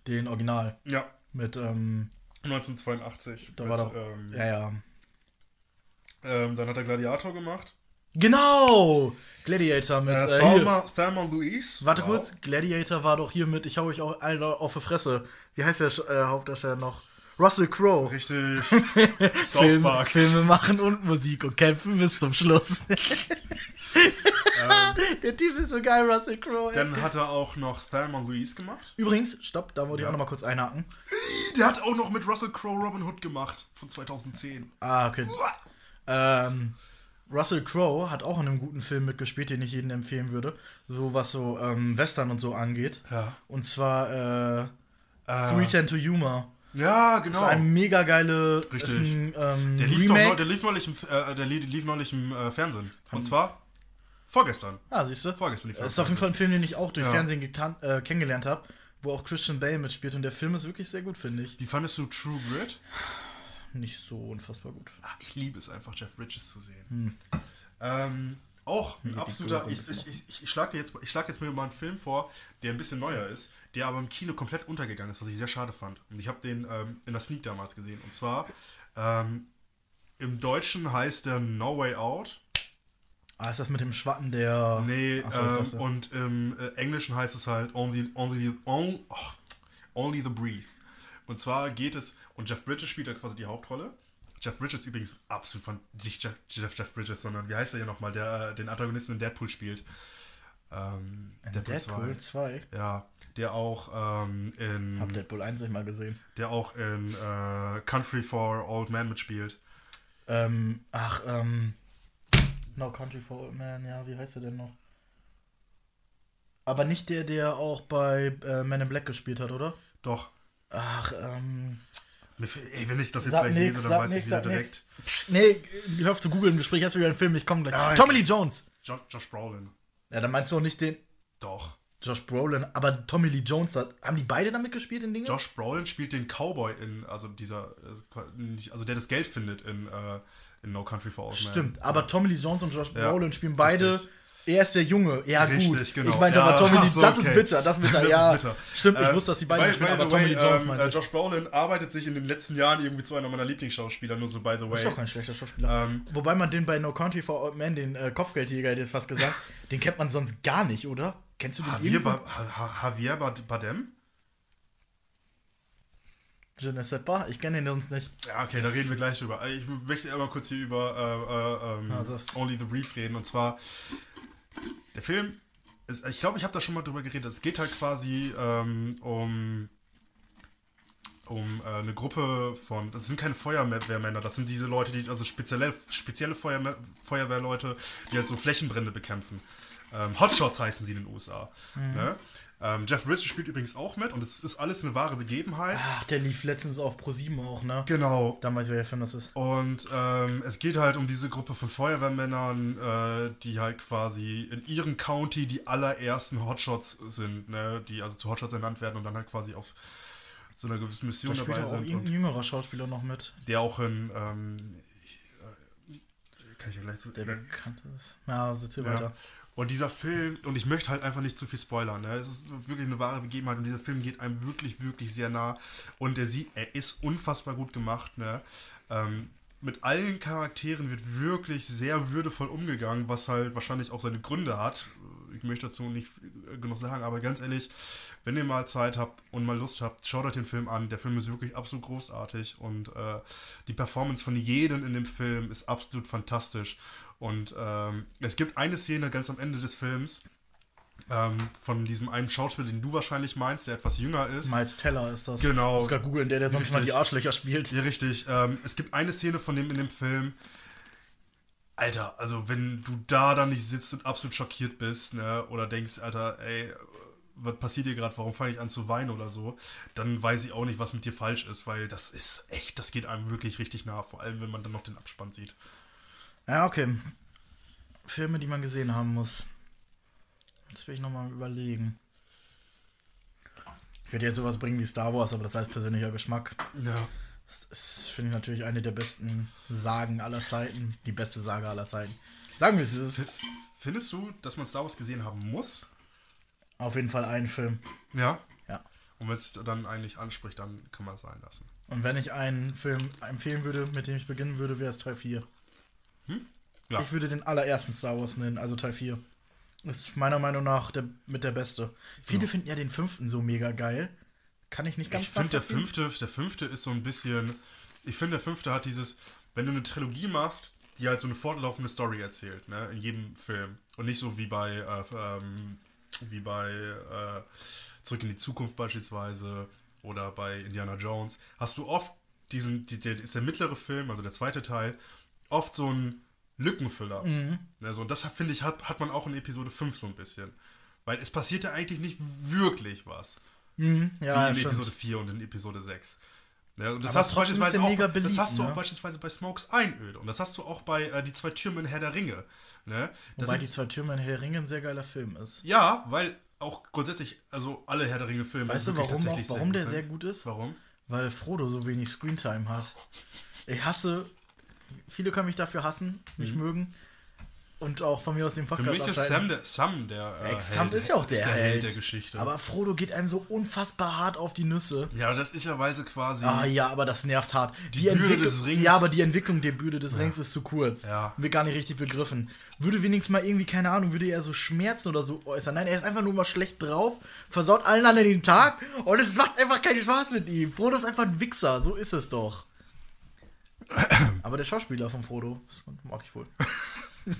Den Original. Ja. Mit, ähm, 1982. da mit, war doch. Ähm, ja, ja. Ähm, dann hat er Gladiator gemacht. Genau! Gladiator mit. Äh, Äh. Thelma, Thelma Louise. Warte Wow. kurz, Gladiator war doch hier mit, ich hau euch auch alle auf die Fresse. Wie heißt der äh, Hauptdarsteller noch? Russell Crowe. Richtig. South Park. Filme machen und Musik und kämpfen bis zum Schluss. der Typ ist so geil, Russell Crowe. Dann hat er auch noch Thelma Louise gemacht. Übrigens, stopp, da wollte ich Ja. auch noch mal kurz einhaken. Der hat auch noch mit Russell Crowe Robin Hood gemacht. Von 2010. Ah, okay. Ähm, Russell Crowe hat auch in einem guten Film mitgespielt, den ich jedem empfehlen würde. So was so ähm, Western und so angeht. Ja. Und zwar äh, Äh, 310 to Humor. ja, Das genau. ist ein mega geile Richtig. Ein, ähm, Der lief, doch Remake. neu, der lief neulich im, äh, der lief, neulich im äh, Fernsehen. Und zwar vorgestern. Ah, siehst du? Vorgestern lief Das ist auf jeden Fall ein Film, den ich auch durch Ja. Fernsehen gekannt, äh, kennengelernt habe, wo auch Christian Bale mitspielt. Und der Film ist wirklich sehr gut, finde ich. Wie fandest du True Grit? Nicht so unfassbar gut. Ach, ich liebe es einfach, Jeff Bridges zu sehen. Hm. Ähm, auch ein absoluter. Ich, ich, ich, ich schlage jetzt, ich schlag jetzt mir mal einen Film vor, der ein bisschen neuer ist, der aber im Kino komplett untergegangen ist, was ich sehr schade fand. Und ich habe den ähm, in der Sneak damals gesehen. Und zwar ähm, im Deutschen heißt der No Way Out. Ah, ist das mit dem Schwatten, der. Nee, so, ähm, dachte- und im äh, Englischen heißt es halt Only, only, on, oh, only the Breathe. Und zwar geht es, und Jeff Bridges spielt da quasi die Hauptrolle. Jeff Bridges übrigens absolut von, nicht Jeff, Jeff, Jeff Bridges, sondern wie heißt er hier nochmal, der äh, den Antagonisten in Deadpool spielt. Ähm, Deadpool, Deadpool 2. 2. Ja, der auch ähm, in, Hab Deadpool 1 nicht mal gesehen. der auch in äh, Country for Old Men mitspielt. Ähm, ach, ähm. No Country for Old Man, ja, wie heißt er denn noch? Aber nicht der, der auch bei äh, Man in Black gespielt hat, oder? Doch. Ach, ähm. Ey, wenn ich das jetzt Sag gleich nix, lese, dann weiß nix, ich wieder direkt. nix. Nee, hör auf zu googeln, im Gespräch du wieder einen Film, ich komme gleich. Ja, Tommy Lee Jones. Jo Josh Brolin. Ja, dann meinst du auch nicht den Doch. Josh Brolin, aber Tommy Lee Jones hat. Haben die beide damit gespielt in Dingen? Josh Brolin spielt den Cowboy in, also dieser, äh, also der das Geld findet in, äh, in No Country for Old Men. Stimmt, aber Tommy Lee Jones und Josh Ja, Brolin spielen beide. richtig. Er ist der Junge. Ja, Richtig, gut. genau. Ich meinte Ja, aber Tommy Lee so, Das okay. ist bitter, das ist bitter, Das ja. ist bitter. Stimmt, ich Äh, wusste, dass die beiden by- mitspielen, by aber the Tommy Lee Jones ähm, meinte äh. Josh Brolin arbeitet sich in den letzten Jahren irgendwie zu einer meiner Lieblingsschauspieler, nur so by the way. Ist doch kein schlechter Schauspieler. Ähm, Wobei man den bei No Country for Old Men, den äh, Kopfgeldjäger, hätte ich jetzt fast gesagt, den kennt man sonst gar nicht, oder? Kennst du den Javier, ba ha Javier Bardem? Je ne sais pas, ich kenne den sonst nicht. Ja, okay, da reden wir gleich drüber. Ich möchte einmal kurz hier über äh, äh, ähm, Ah, Only the Brief reden. Und zwar, der Film, ist, ich glaube, ich habe da schon mal drüber geredet. Es geht halt quasi ähm, um um äh, eine Gruppe von, das sind keine Feuerwehrmänner, das sind diese Leute, die, also spezielle, spezielle Feuerwehr, Feuerwehrleute, die halt so Flächenbrände bekämpfen. Ähm, Hotshots heißen sie in den USA. Ne? Ähm, Jeff Bridges spielt übrigens auch mit und es ist alles eine wahre Begebenheit. Ach, der lief letztens auf Pro7 auch, ne? Genau. Dann weiß ich, welcher Film das ist. Und ähm, es geht halt um diese Gruppe von Feuerwehrmännern, äh, die halt quasi in ihrem County die allerersten Hotshots sind, ne? die also zu Hotshots ernannt werden und dann halt quasi auf so einer gewissen Mission Da spielt dabei auch sind. Und jüngerer Schauspieler noch mit, der auch in, ähm, äh, kann ich ja gleich so, der bekannt ist. Ja, also erzähl ja. weiter. Und dieser Film, und ich möchte halt einfach nicht zu viel spoilern, ne? es ist wirklich eine wahre Begebenheit und dieser Film geht einem wirklich, wirklich sehr nah. Und der sieht, er ist unfassbar gut gemacht. Ne? Ähm, mit allen Charakteren wird wirklich sehr würdevoll umgegangen, was halt wahrscheinlich auch seine Gründe hat. Ich möchte dazu nicht genug sagen, aber ganz ehrlich, wenn ihr mal Zeit habt und mal Lust habt, schaut euch den Film an. Der Film ist wirklich absolut großartig und äh, die Performance von jedem in dem Film ist absolut fantastisch. Und ähm, es gibt eine Szene ganz am Ende des Films ähm, von diesem einen Schauspieler, den du wahrscheinlich meinst, der etwas jünger ist. Miles Teller ist das. Genau. Gerade googeln, der, der sonst Richtig. mal die Arschlöcher spielt. Ja, richtig. Ähm, es gibt eine Szene von dem in dem Film. Alter, also wenn du da dann nicht sitzt und absolut schockiert bist, ne, oder denkst, Alter, ey, was passiert hier gerade, warum fange ich an zu weinen oder so, dann weiß ich auch nicht, was mit dir falsch ist, weil das ist echt, das geht einem wirklich richtig nah, vor allem wenn man dann noch den Abspann sieht. Ja, okay. Filme, die man gesehen haben muss. Das will ich nochmal überlegen. Ich werde jetzt sowas bringen wie Star Wars, aber das heißt persönlicher Geschmack. Ja. Das ist, finde ich, natürlich eine der besten Sagen aller Zeiten. Die beste Sage aller Zeiten. Sagen wir es ist. Findest du, dass man Star Wars gesehen haben muss? Auf jeden Fall ein Film. Ja. Ja. Und wenn es dann eigentlich anspricht, dann kann man es sein lassen. Und wenn ich einen Film empfehlen würde, mit dem ich beginnen würde, wäre es Teil 4. Ja. Ich würde den allerersten Star Wars nennen, also Teil 4. Ist meiner Meinung nach der, mit der beste. Viele finden ja den fünften so mega geil. Kann ich nicht ganz Ich finde, der fünfte, der fünfte ist so ein bisschen. Ich finde, der fünfte hat dieses, wenn du eine Trilogie machst, die halt so eine fortlaufende Story erzählt, ne, in jedem Film. Und nicht so wie bei, äh, ähm, wie bei äh, Zurück in die Zukunft beispielsweise oder bei Indiana Jones, hast du oft diesen, die, der ist der mittlere Film, also der zweite Teil, oft so ein Lückenfüller. Mhm. Also, und das finde ich, hat, hat man auch in Episode 5 so ein bisschen. Weil es passiert ja eigentlich nicht wirklich was Mhm, ja, wie in stimmt. Episode 4 und in Episode 6. Ja, und das Aber hast beispielsweise der auch, mega das beliebt, hast du ne? auch beispielsweise bei Smokes Einöde und das hast du auch bei äh, Die zwei Türme in Herr der Ringe. Ne? Das Wobei sind, die zwei Türme in Herr der Ringe ein sehr geiler Film ist. ja, weil auch grundsätzlich, also alle Herr der Ringe Filme Weißt du, warum, auch, tatsächlich warum der gut sehr gut ist? Warum? Weil Frodo so wenig Screentime hat. Ich hasse, viele können mich dafür hassen, nicht mögen. Und auch von mir aus dem Mhm. Für Podcast mich ist. Sam der, Sam der, äh, Ey, Sam Held, ist ja auch der, Held. der Geschichte. Aber Frodo geht einem so unfassbar hart auf die Nüsse. ja, das ist ja, weil sie quasi. Ah ja, aber das nervt hart. Die Bürde Entwicklung- des Rings- Ja, aber die Entwicklung der Bürde des Rings ist zu kurz. Ja. Wird gar nicht richtig begriffen. Würde wenigstens mal irgendwie, keine Ahnung, würde er so Schmerzen oder so äußern. Nein, er ist einfach nur mal schlecht drauf, versaut allen anderen den Tag und es macht einfach keinen Spaß mit ihm. Frodo ist einfach ein Wichser, so ist es doch. Aber der Schauspieler von Frodo, das mag ich wohl.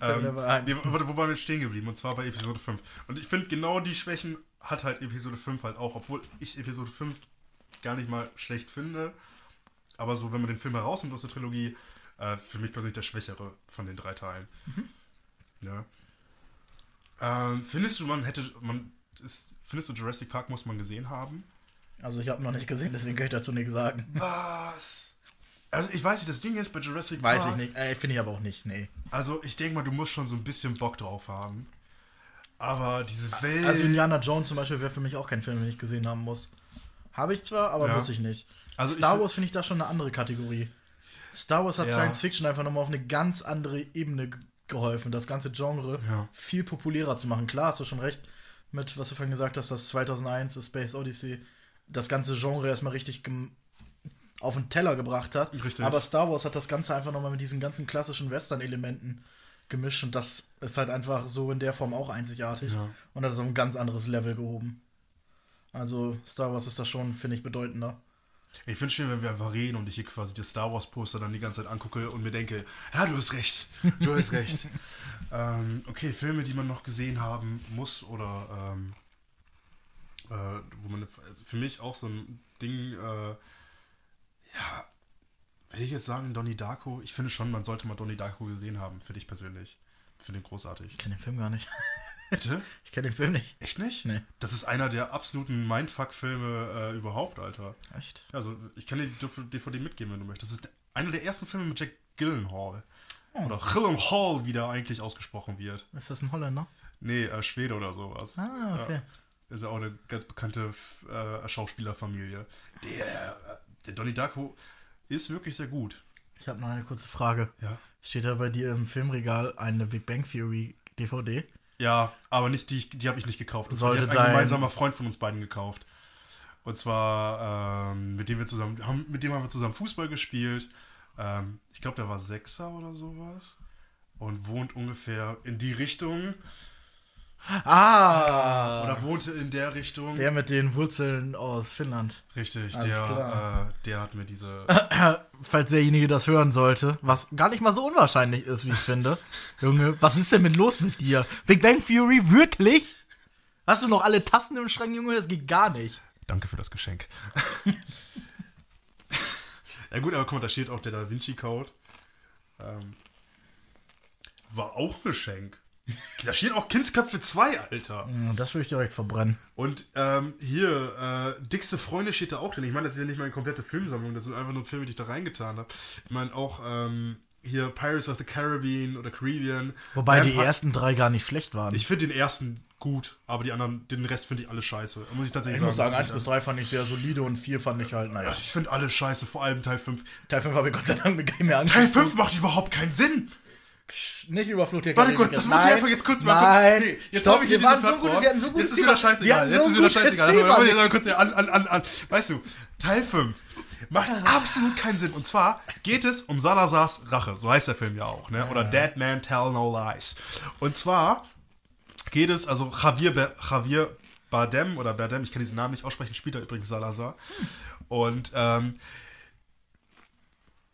Ähm, nee, warte, wo waren wir stehen geblieben? Und zwar bei Episode 5. Und ich finde, genau die Schwächen hat halt Episode 5 halt auch, obwohl ich Episode 5 gar nicht mal schlecht finde. Aber so, wenn man den Film herausnimmt aus der Trilogie, äh, für mich persönlich der schwächere von den drei Teilen. Ja. Ähm, findest du, man hätte, man ist, findest du Jurassic Park muss man gesehen haben? Also ich habe noch nicht gesehen, deswegen kann ich dazu nichts sagen. Was? Also ich weiß nicht, das Ding ist bei Jurassic Weiß Park. ich nicht. Äh, Finde ich aber auch nicht, nee. Also ich denke mal, du musst schon so ein bisschen Bock drauf haben. Aber diese Welt. Also Indiana Jones zum Beispiel wäre für mich auch kein Film, den ich gesehen haben muss. Habe ich zwar, aber Ja. muss ich nicht. Also Star ich- Wars finde ich da schon eine andere Kategorie. Star Wars hat Ja. Science Fiction einfach nochmal auf eine ganz andere Ebene ge- geholfen, das ganze Genre Ja. viel populärer zu machen. Klar, hast du schon recht mit, was du vorhin gesagt hast, dass 2001 das Space Odyssey das ganze Genre erstmal richtig auf den Teller gebracht hat. Richtig. Aber Star Wars hat das Ganze einfach nochmal mit diesen ganzen klassischen Western-Elementen gemischt und das ist halt einfach so in der Form auch einzigartig Ja. und hat es auf ein ganz anderes Level gehoben. Also Star Wars ist da schon, finde ich, bedeutender. Ich finde schön, wenn wir einfach reden und ich hier quasi das Star Wars Poster dann die ganze Zeit angucke und mir denke, ja, du hast recht, du hast recht. ähm, okay, Filme, die man noch gesehen haben muss oder ähm, Äh, wo man, also für mich auch so ein Ding, äh, ja, will ich jetzt sagen, Donnie Darko? Ich finde schon, man sollte mal Donnie Darko gesehen haben, für dich persönlich. Finde ihn großartig. Ich kenne den Film gar nicht. Bitte? Ich kenne den Film nicht. Echt nicht? Nee. Das ist einer der absoluten Mindfuck-Filme äh, überhaupt, Alter. Echt? Also, ich kann dir die DVD mitgeben, wenn du möchtest. Das ist einer der ersten Filme mit Jack Gyllenhaal. Oder Gyllenhaal, wie der eigentlich ausgesprochen wird. Ist das ein Holländer? Nee, äh, Schwede oder sowas. Ah, okay. Ja. Ist ja auch eine ganz bekannte äh, Schauspielerfamilie. Der, äh, der Donnie Darko ist wirklich sehr gut. Ich habe noch eine kurze Frage. Ja. Steht da bei dir im Filmregal eine Big Bang Theory DVD? Ja, aber nicht die, die habe ich nicht gekauft. Das Sollte die hat ein gemeinsamer Freund von uns beiden gekauft. Und zwar, ähm, mit dem wir zusammen, haben, mit dem haben wir zusammen Fußball gespielt. Ähm, ich glaube, der war Sechser oder sowas. Und wohnt ungefähr in die Richtung. Ah! Oder wohnte in der Richtung. Der mit den Wurzeln aus Finnland. Richtig, Alles der, äh, der hat mir diese. Falls derjenige das hören sollte, was gar nicht mal so unwahrscheinlich ist, wie ich finde. Junge, was ist denn mit los mit dir? Big Bang Theory, wirklich? Hast du noch alle Tassen im Schrank, Junge? Das geht gar nicht. Danke für das Geschenk. ja gut, aber guck mal, da steht auch der Da Vinci Code. Ähm, war auch ein Geschenk. Da steht auch Kindsköpfe 2, Alter. Das würde ich direkt verbrennen. Und ähm, hier, äh, Dickste Freunde steht da auch drin. Ich meine, das ist ja nicht meine komplette Filmsammlung, das sind einfach nur Filme, die ich da reingetan habe. Ich meine auch ähm, hier Pirates of the Caribbean oder Caribbean. Wobei die ersten drei gar nicht schlecht waren. Ich finde den ersten gut, aber die anderen, den Rest finde ich alle scheiße. Muss ich tatsächlich Ich muss sagen, Find 1 ich bis 3 fand ich sehr solide und 4 fand ich halt, Ja, naja. ich finde alle scheiße, vor allem Teil 5. Teil 5 habe ich Gott sei Dank mit mehr Teil angeguckt. 5 macht überhaupt keinen Sinn. Nicht über Flucht der Warte kurz, das muss ich einfach jetzt kurz mal Nein, kurz. Nee, jetzt habe ich hier wir waren so gut, wir hatten so gutes Jetzt ist wieder scheißegal. Jetzt ist wieder scheißegal. Jetzt kurz hier an, an, an, an. Weißt du, Teil 5 macht absolut keinen Sinn. Und zwar geht es um Salazars Rache. So heißt der Film ja auch. Ne? Oder Dead Man Tell No Lies. Und zwar geht es, also Javier, Javier Bardem oder Bardem, ich kann diesen Namen nicht aussprechen, spielt er übrigens Salazar. Und ähm,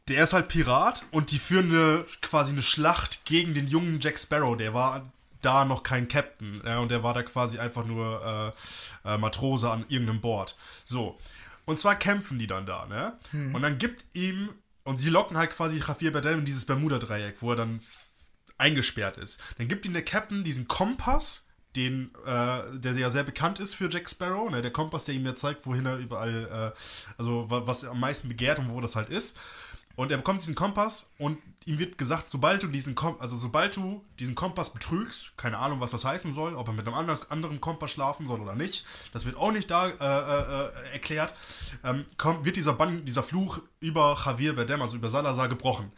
der ist halt Pirat und die führen eine, quasi eine Schlacht gegen den jungen Jack Sparrow. Der war da noch kein Captain ja, und der war da quasi einfach nur äh, äh, Matrose an irgendeinem Board. So. Und zwar kämpfen die dann da, ne? Und dann gibt ihm, und sie locken halt quasi Javier Bardem in dieses Bermuda-Dreieck, wo er dann eingesperrt ist. Dann gibt ihm der Captain diesen Kompass, den, äh, der ja sehr bekannt ist für Jack Sparrow, ne? der Kompass, der ihm ja zeigt, wohin er überall, äh, also wa- was er am meisten begehrt und wo das halt ist. Und er bekommt diesen Kompass und ihm wird gesagt, sobald du diesen Kom also sobald du diesen Kompass betrügst, keine Ahnung, was das heißen soll, ob er mit einem anders, anderen Kompass schlafen soll oder nicht, das wird auch nicht da äh, äh, äh, erklärt, ähm, kommt, wird dieser Bann, dieser Fluch über Javier Bardem, also über Salazar, gebrochen.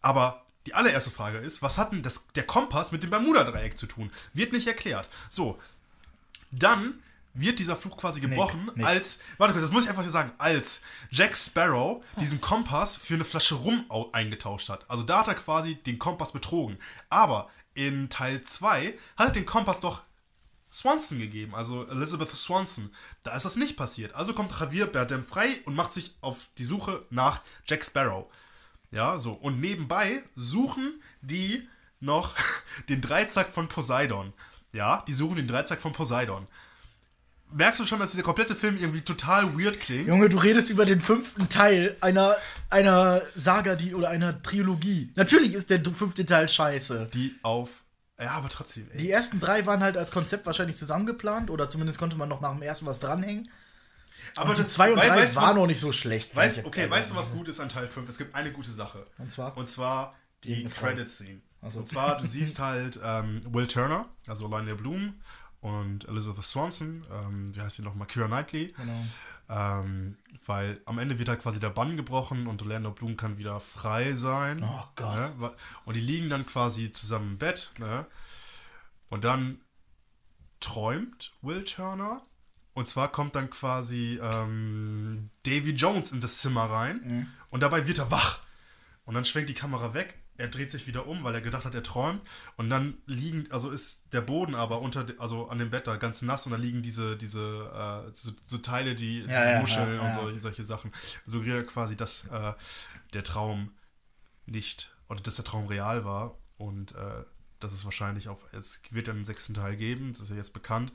Aber die allererste Frage ist, was hat denn das, der Kompass mit dem Bermuda-Dreieck zu tun? Wird nicht erklärt. So, dann wird dieser Fluch quasi gebrochen, Nick. als, warte kurz, das muss ich einfach hier sagen, als Jack Sparrow diesen Kompass für eine Flasche Rum au- eingetauscht hat. Also da hat er quasi den Kompass betrogen. Aber in Teil 2 hat er den Kompass doch Swanson gegeben, also Elizabeth Swanson. Da ist das nicht passiert. Also kommt Javier Bardem frei und macht sich auf die Suche nach Jack Sparrow. Ja, so. Und nebenbei suchen die noch den Dreizack von Poseidon. Ja, die suchen den Dreizack von Poseidon. Merkst du schon, dass dieser komplette Film irgendwie total weird klingt? Junge, du redest über den fünften Teil einer, einer Saga, die oder einer Trilogie. Natürlich ist der fünfte Teil scheiße. Die auf. Ja, aber trotzdem, ey. Die ersten drei waren halt als Konzept wahrscheinlich zusammengeplant oder zumindest konnte man noch nach dem ersten was dranhängen. aber Und die zwei und drei waren noch nicht so schlecht. Ich okay, weißt du, was gut ist an Teil 5? Es gibt eine gute Sache. Und zwar? Und zwar die. Credit-Scene. So. Und zwar, du siehst halt ähm, Will Turner, also Lionel Bloom und Elizabeth Swanson, ähm, wie heißt sie nochmal, Kira Knightley. Genau. Ähm, weil am Ende wird halt quasi der Bann gebrochen und Orlando Bloom kann wieder frei sein. Oh Gott. Ne? Und die liegen dann quasi zusammen im Bett. Ne? Und dann träumt Will Turner. Und zwar kommt dann quasi ähm, Davy Jones in das Zimmer rein. Mhm. Und dabei wird er wach. Und dann schwenkt die Kamera weg. Er dreht sich wieder um, weil er gedacht hat, er träumt. Und dann liegen, also ist der Boden aber unter, also an dem Bett da ganz nass und da liegen diese, diese, äh, so, so Teile, die diese ja, Muscheln ja, und ja. solche, solche Sachen. Suggeriert quasi, dass äh, der Traum nicht, oder dass der Traum real war und äh, dass es wahrscheinlich auch, es wird einen sechsten Teil geben, das ist ja jetzt bekannt.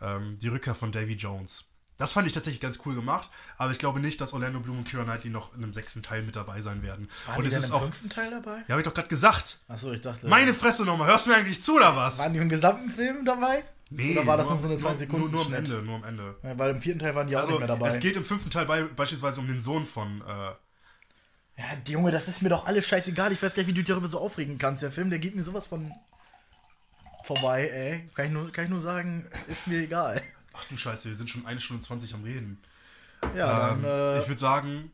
Ähm, die Rückkehr von Davy Jones. Das fand ich tatsächlich ganz cool gemacht, aber ich glaube nicht, dass Orlando Bloom und Kira Knightley noch in einem sechsten Teil mit dabei sein werden. Waren und die es denn ist im auch. fünften Teil dabei? Ja, hab ich doch gerade gesagt. Achso, ich dachte. Meine Fresse nochmal, hörst du mir eigentlich zu oder was? Waren die im gesamten Film dabei? Oder war das nur, noch so eine 2 nur, Sekunden nur, nur am? Ende, nur am Ende. Ja, weil im vierten Teil waren die auch Also, nicht mehr dabei. es geht im fünften Teil bei, beispielsweise um den Sohn von. Äh, ja, die Junge, das ist mir doch alles scheißegal. Ich weiß gar nicht, wie du dich darüber so aufregen kannst. Der Film, der geht mir sowas von vorbei, ey. Kann ich nur, kann ich nur sagen, ist mir egal. Ach du Scheiße, wir sind schon eine Stunde 20 am Reden. Ja, Ähm, dann, äh, ich würde sagen,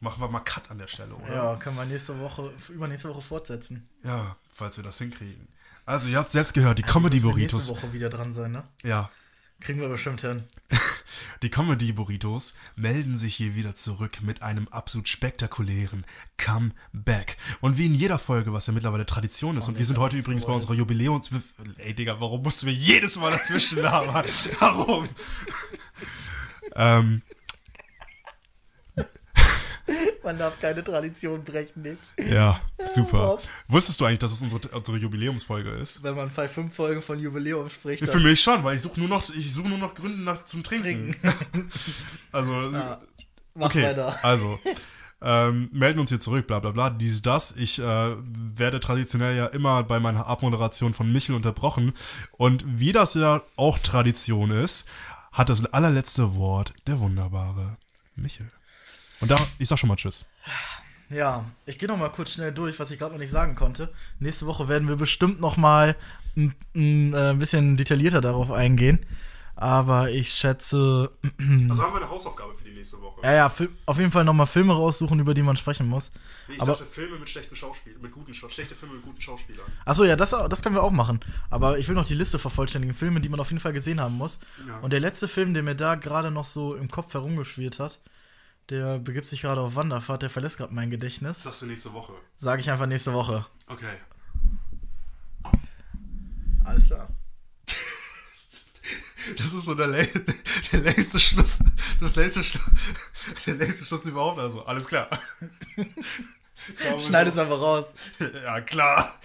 machen wir mal Cut an der Stelle, oder? ja, können wir nächste Woche, übernächste Woche fortsetzen. Ja, falls wir das hinkriegen. Also, ihr habt selbst gehört, die Müssen wir Comedy-Burritos. Nächste Woche wieder dran sein, ne? Ja, Kriegen wir bestimmt hin. die Comedy-Burritos melden sich hier wieder zurück mit einem absolut spektakulären Comeback. Und wie in jeder Folge, was ja mittlerweile Tradition ist, und wir sind heute übrigens bei unserer Jubiläums... Ey, Digga, warum mussten wir jedes Mal dazwischen labern? Warum? ähm, Man darf keine Tradition brechen, nicht? ja, super. Wusstest du eigentlich, dass es unsere, unsere Jubiläumsfolge ist? Wenn man bei fünf Folgen von Jubiläum spricht, Für mich schon, weil ich suche nur noch, ich suche nur noch Gründe nach, zum Trinken. also, mach okay, weiter. also, ähm, melden uns hier zurück, bla bla bla, dies, das. Ich äh, werde traditionell ja immer bei meiner Abmoderation von Michel unterbrochen. Und wie das ja auch Tradition ist, hat das allerletzte Wort der wunderbare Michel. Und da, ich sag schon mal Tschüss. Ja, ich gehe noch mal kurz schnell durch, was ich gerade noch nicht sagen konnte. Nächste Woche werden wir bestimmt noch mal ein, ein äh, bisschen detaillierter darauf eingehen. Aber ich schätze, Also haben wir eine Hausaufgabe für die nächste Woche. ja, ja, auf jeden Fall noch mal Filme raussuchen, über die man sprechen muss. ich aber- dachte Filme mit schlechten Schauspielern, mit guten schlechte Filme mit guten Schauspielern. Achso, ja, das, das können wir auch machen. Aber ich will noch die Liste vervollständigen, Filme, die man auf jeden Fall gesehen haben muss. Ja. Und der letzte Film, der mir da gerade noch so im Kopf herumgeschwirrt hat, der begibt sich gerade auf Wanderfahrt, der verlässt gerade mein Gedächtnis. Sagst du nächste Woche. Sage ich einfach nächste Woche. Okay. Alles klar. Das ist so der, lä der längste Schluss. Das längste Schluss. Der längste Schluss überhaupt. Also, alles klar. Schneid es einfach raus. Ja, klar.